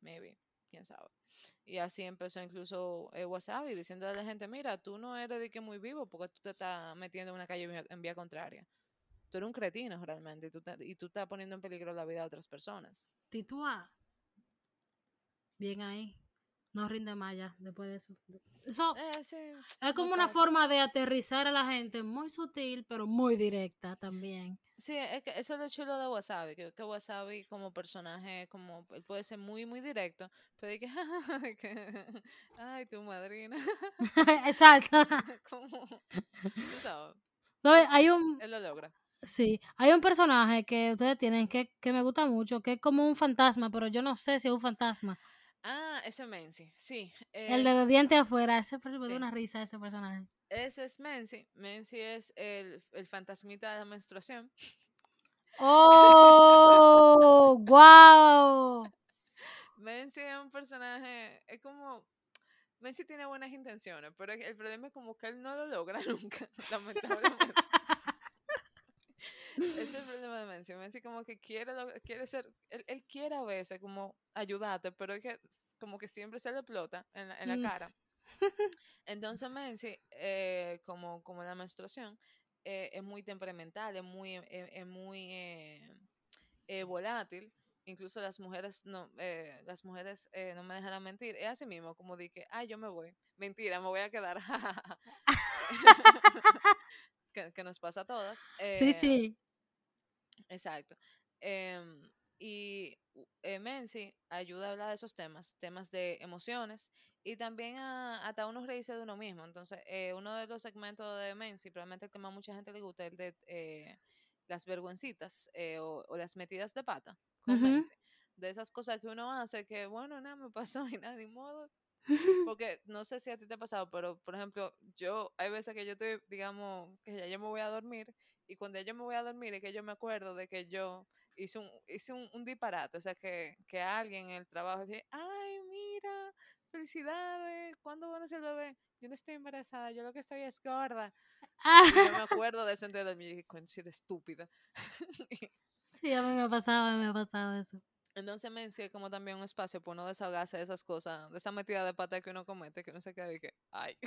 S2: maybe, quién sabe. Y así empezó incluso eh, Wasabi diciendo a la gente, mira, tú no eres de que muy vivo porque tú te estás metiendo en una calle en vía- en vía contraria. Tú eres un cretino realmente y tú, te- y tú estás poniendo en peligro la vida de otras personas.
S1: Titúa. Bien ahí. No rinde más ya después de eso. Eso
S2: Eh, sí,
S1: es como una forma de aterrizar a la gente muy sutil, pero muy directa también.
S2: Sí, es que eso es lo chulo de Wasabi, que, que Wasabi como personaje, como él puede ser muy, muy directo, pero de que, que, ay, tu madrina,
S1: Exacto.
S2: como, tú sabes,
S1: ¿Sabes? Hay un,
S2: él lo logra.
S1: sí, hay un personaje que ustedes tienen que, que me gusta mucho, que es como un fantasma, pero yo no sé si es un fantasma.
S2: Ah, ese Menzi, sí.
S1: El
S2: eh,
S1: de los dientes afuera, ese me da
S2: sí.
S1: una risa ese personaje.
S2: Ese es Menzi. Menzi es el, el fantasmita de la menstruación.
S1: ¡Oh! ¡Wow!
S2: Menzi es un personaje, es como... Menzi tiene buenas intenciones, pero el problema es como que él no lo logra nunca, lamentablemente. Ese es el problema de Menzi. Menzi como que quiere, quiere ser, él, él quiere a veces como ayudarte, pero es que como que siempre se le explota en la, en la
S1: Mm.
S2: cara. Entonces Menzi, eh, como, como la menstruación, eh, es muy temperamental, es muy, eh, es muy eh, volátil. Incluso las mujeres no, las mujeres no me dejarán mentir. Es así mismo, como que, ay, yo me voy. Mentira, me voy a quedar. que, que nos pasa a todas.
S1: Sí, sí.
S2: Exacto. Em, y u- eh, Menzi ayuda a hablar de esos temas, temas de emociones y también a, hasta uno reírse de uno mismo. Entonces, eh, uno de los segmentos de Menzi, probablemente el que más mucha gente le gusta, es el de eh, las vergüencitas eh, o, o las metidas de pata con. Menzi. De esas cosas que uno hace que, bueno, nada me pasó y nada, ni modo. Porque no sé si a ti te ha pasado, pero por ejemplo, yo, hay veces que yo estoy, digamos, que ya yo me voy a dormir y cuando yo me voy a dormir es que yo me acuerdo de que yo hice un, hice un, un disparate, o sea, que, que alguien en el trabajo dice, ay, mira, felicidades, ¿cuándo van a ser el bebé? Yo no estoy embarazada, yo lo que estoy es gorda. Y yo me acuerdo de ese de mí y dije, "Conche de estúpida.
S1: Sí, a mí me ha pasado, a mí me ha pasado eso.
S2: Entonces me es como también un espacio para uno desahogarse de esas cosas, de esa metida de pata que uno comete, que uno se queda y que, ay.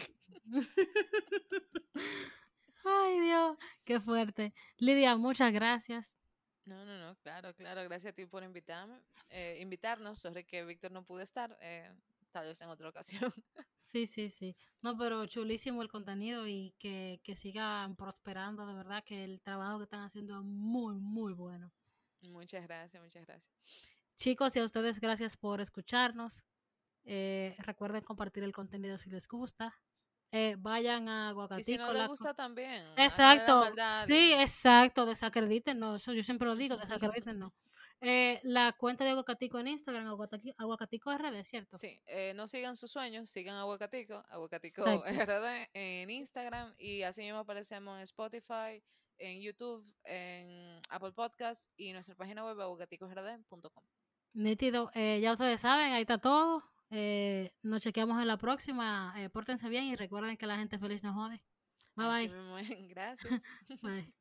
S1: Ay, Dios, qué fuerte. Lidia, muchas gracias.
S2: No, no, no, claro, claro. Gracias a ti por invitarme, eh, invitarnos. Sorry que Víctor no pude estar, eh, tal vez en otra ocasión.
S1: Sí, sí, sí. No, pero chulísimo el contenido y que, que sigan prosperando, de verdad que el trabajo que están haciendo es muy, muy bueno.
S2: muchas gracias, muchas gracias.
S1: Chicos, y a ustedes gracias por escucharnos. Eh, recuerden compartir el contenido si les gusta. Eh, vayan a
S2: Y si
S1: Aguacatico.
S2: no
S1: la
S2: le
S1: co-
S2: gusta también.
S1: Exacto,
S2: maldad
S1: sí, exacto, desacredítenos, eso yo siempre lo digo, desacredítenos. Eh, la cuenta de Aguacatico en Instagram, Aguacatico, Aguacatico RD, ¿cierto?
S2: Sí, eh, no sigan sus sueños, sigan Aguacatico, Aguacatico
S1: Exacto.
S2: RD en Instagram y así mismo aparecemos en Spotify, en YouTube, en Apple Podcasts y nuestra página web aguacaticosrd.com.
S1: Nítido, eh, ya ustedes saben, ahí está todo. Eh, nos chequeamos en la próxima. Eh, pórtense bien y recuerden que la gente feliz no jode. Bye
S2: Así
S1: bye.
S2: Gracias.
S1: bye.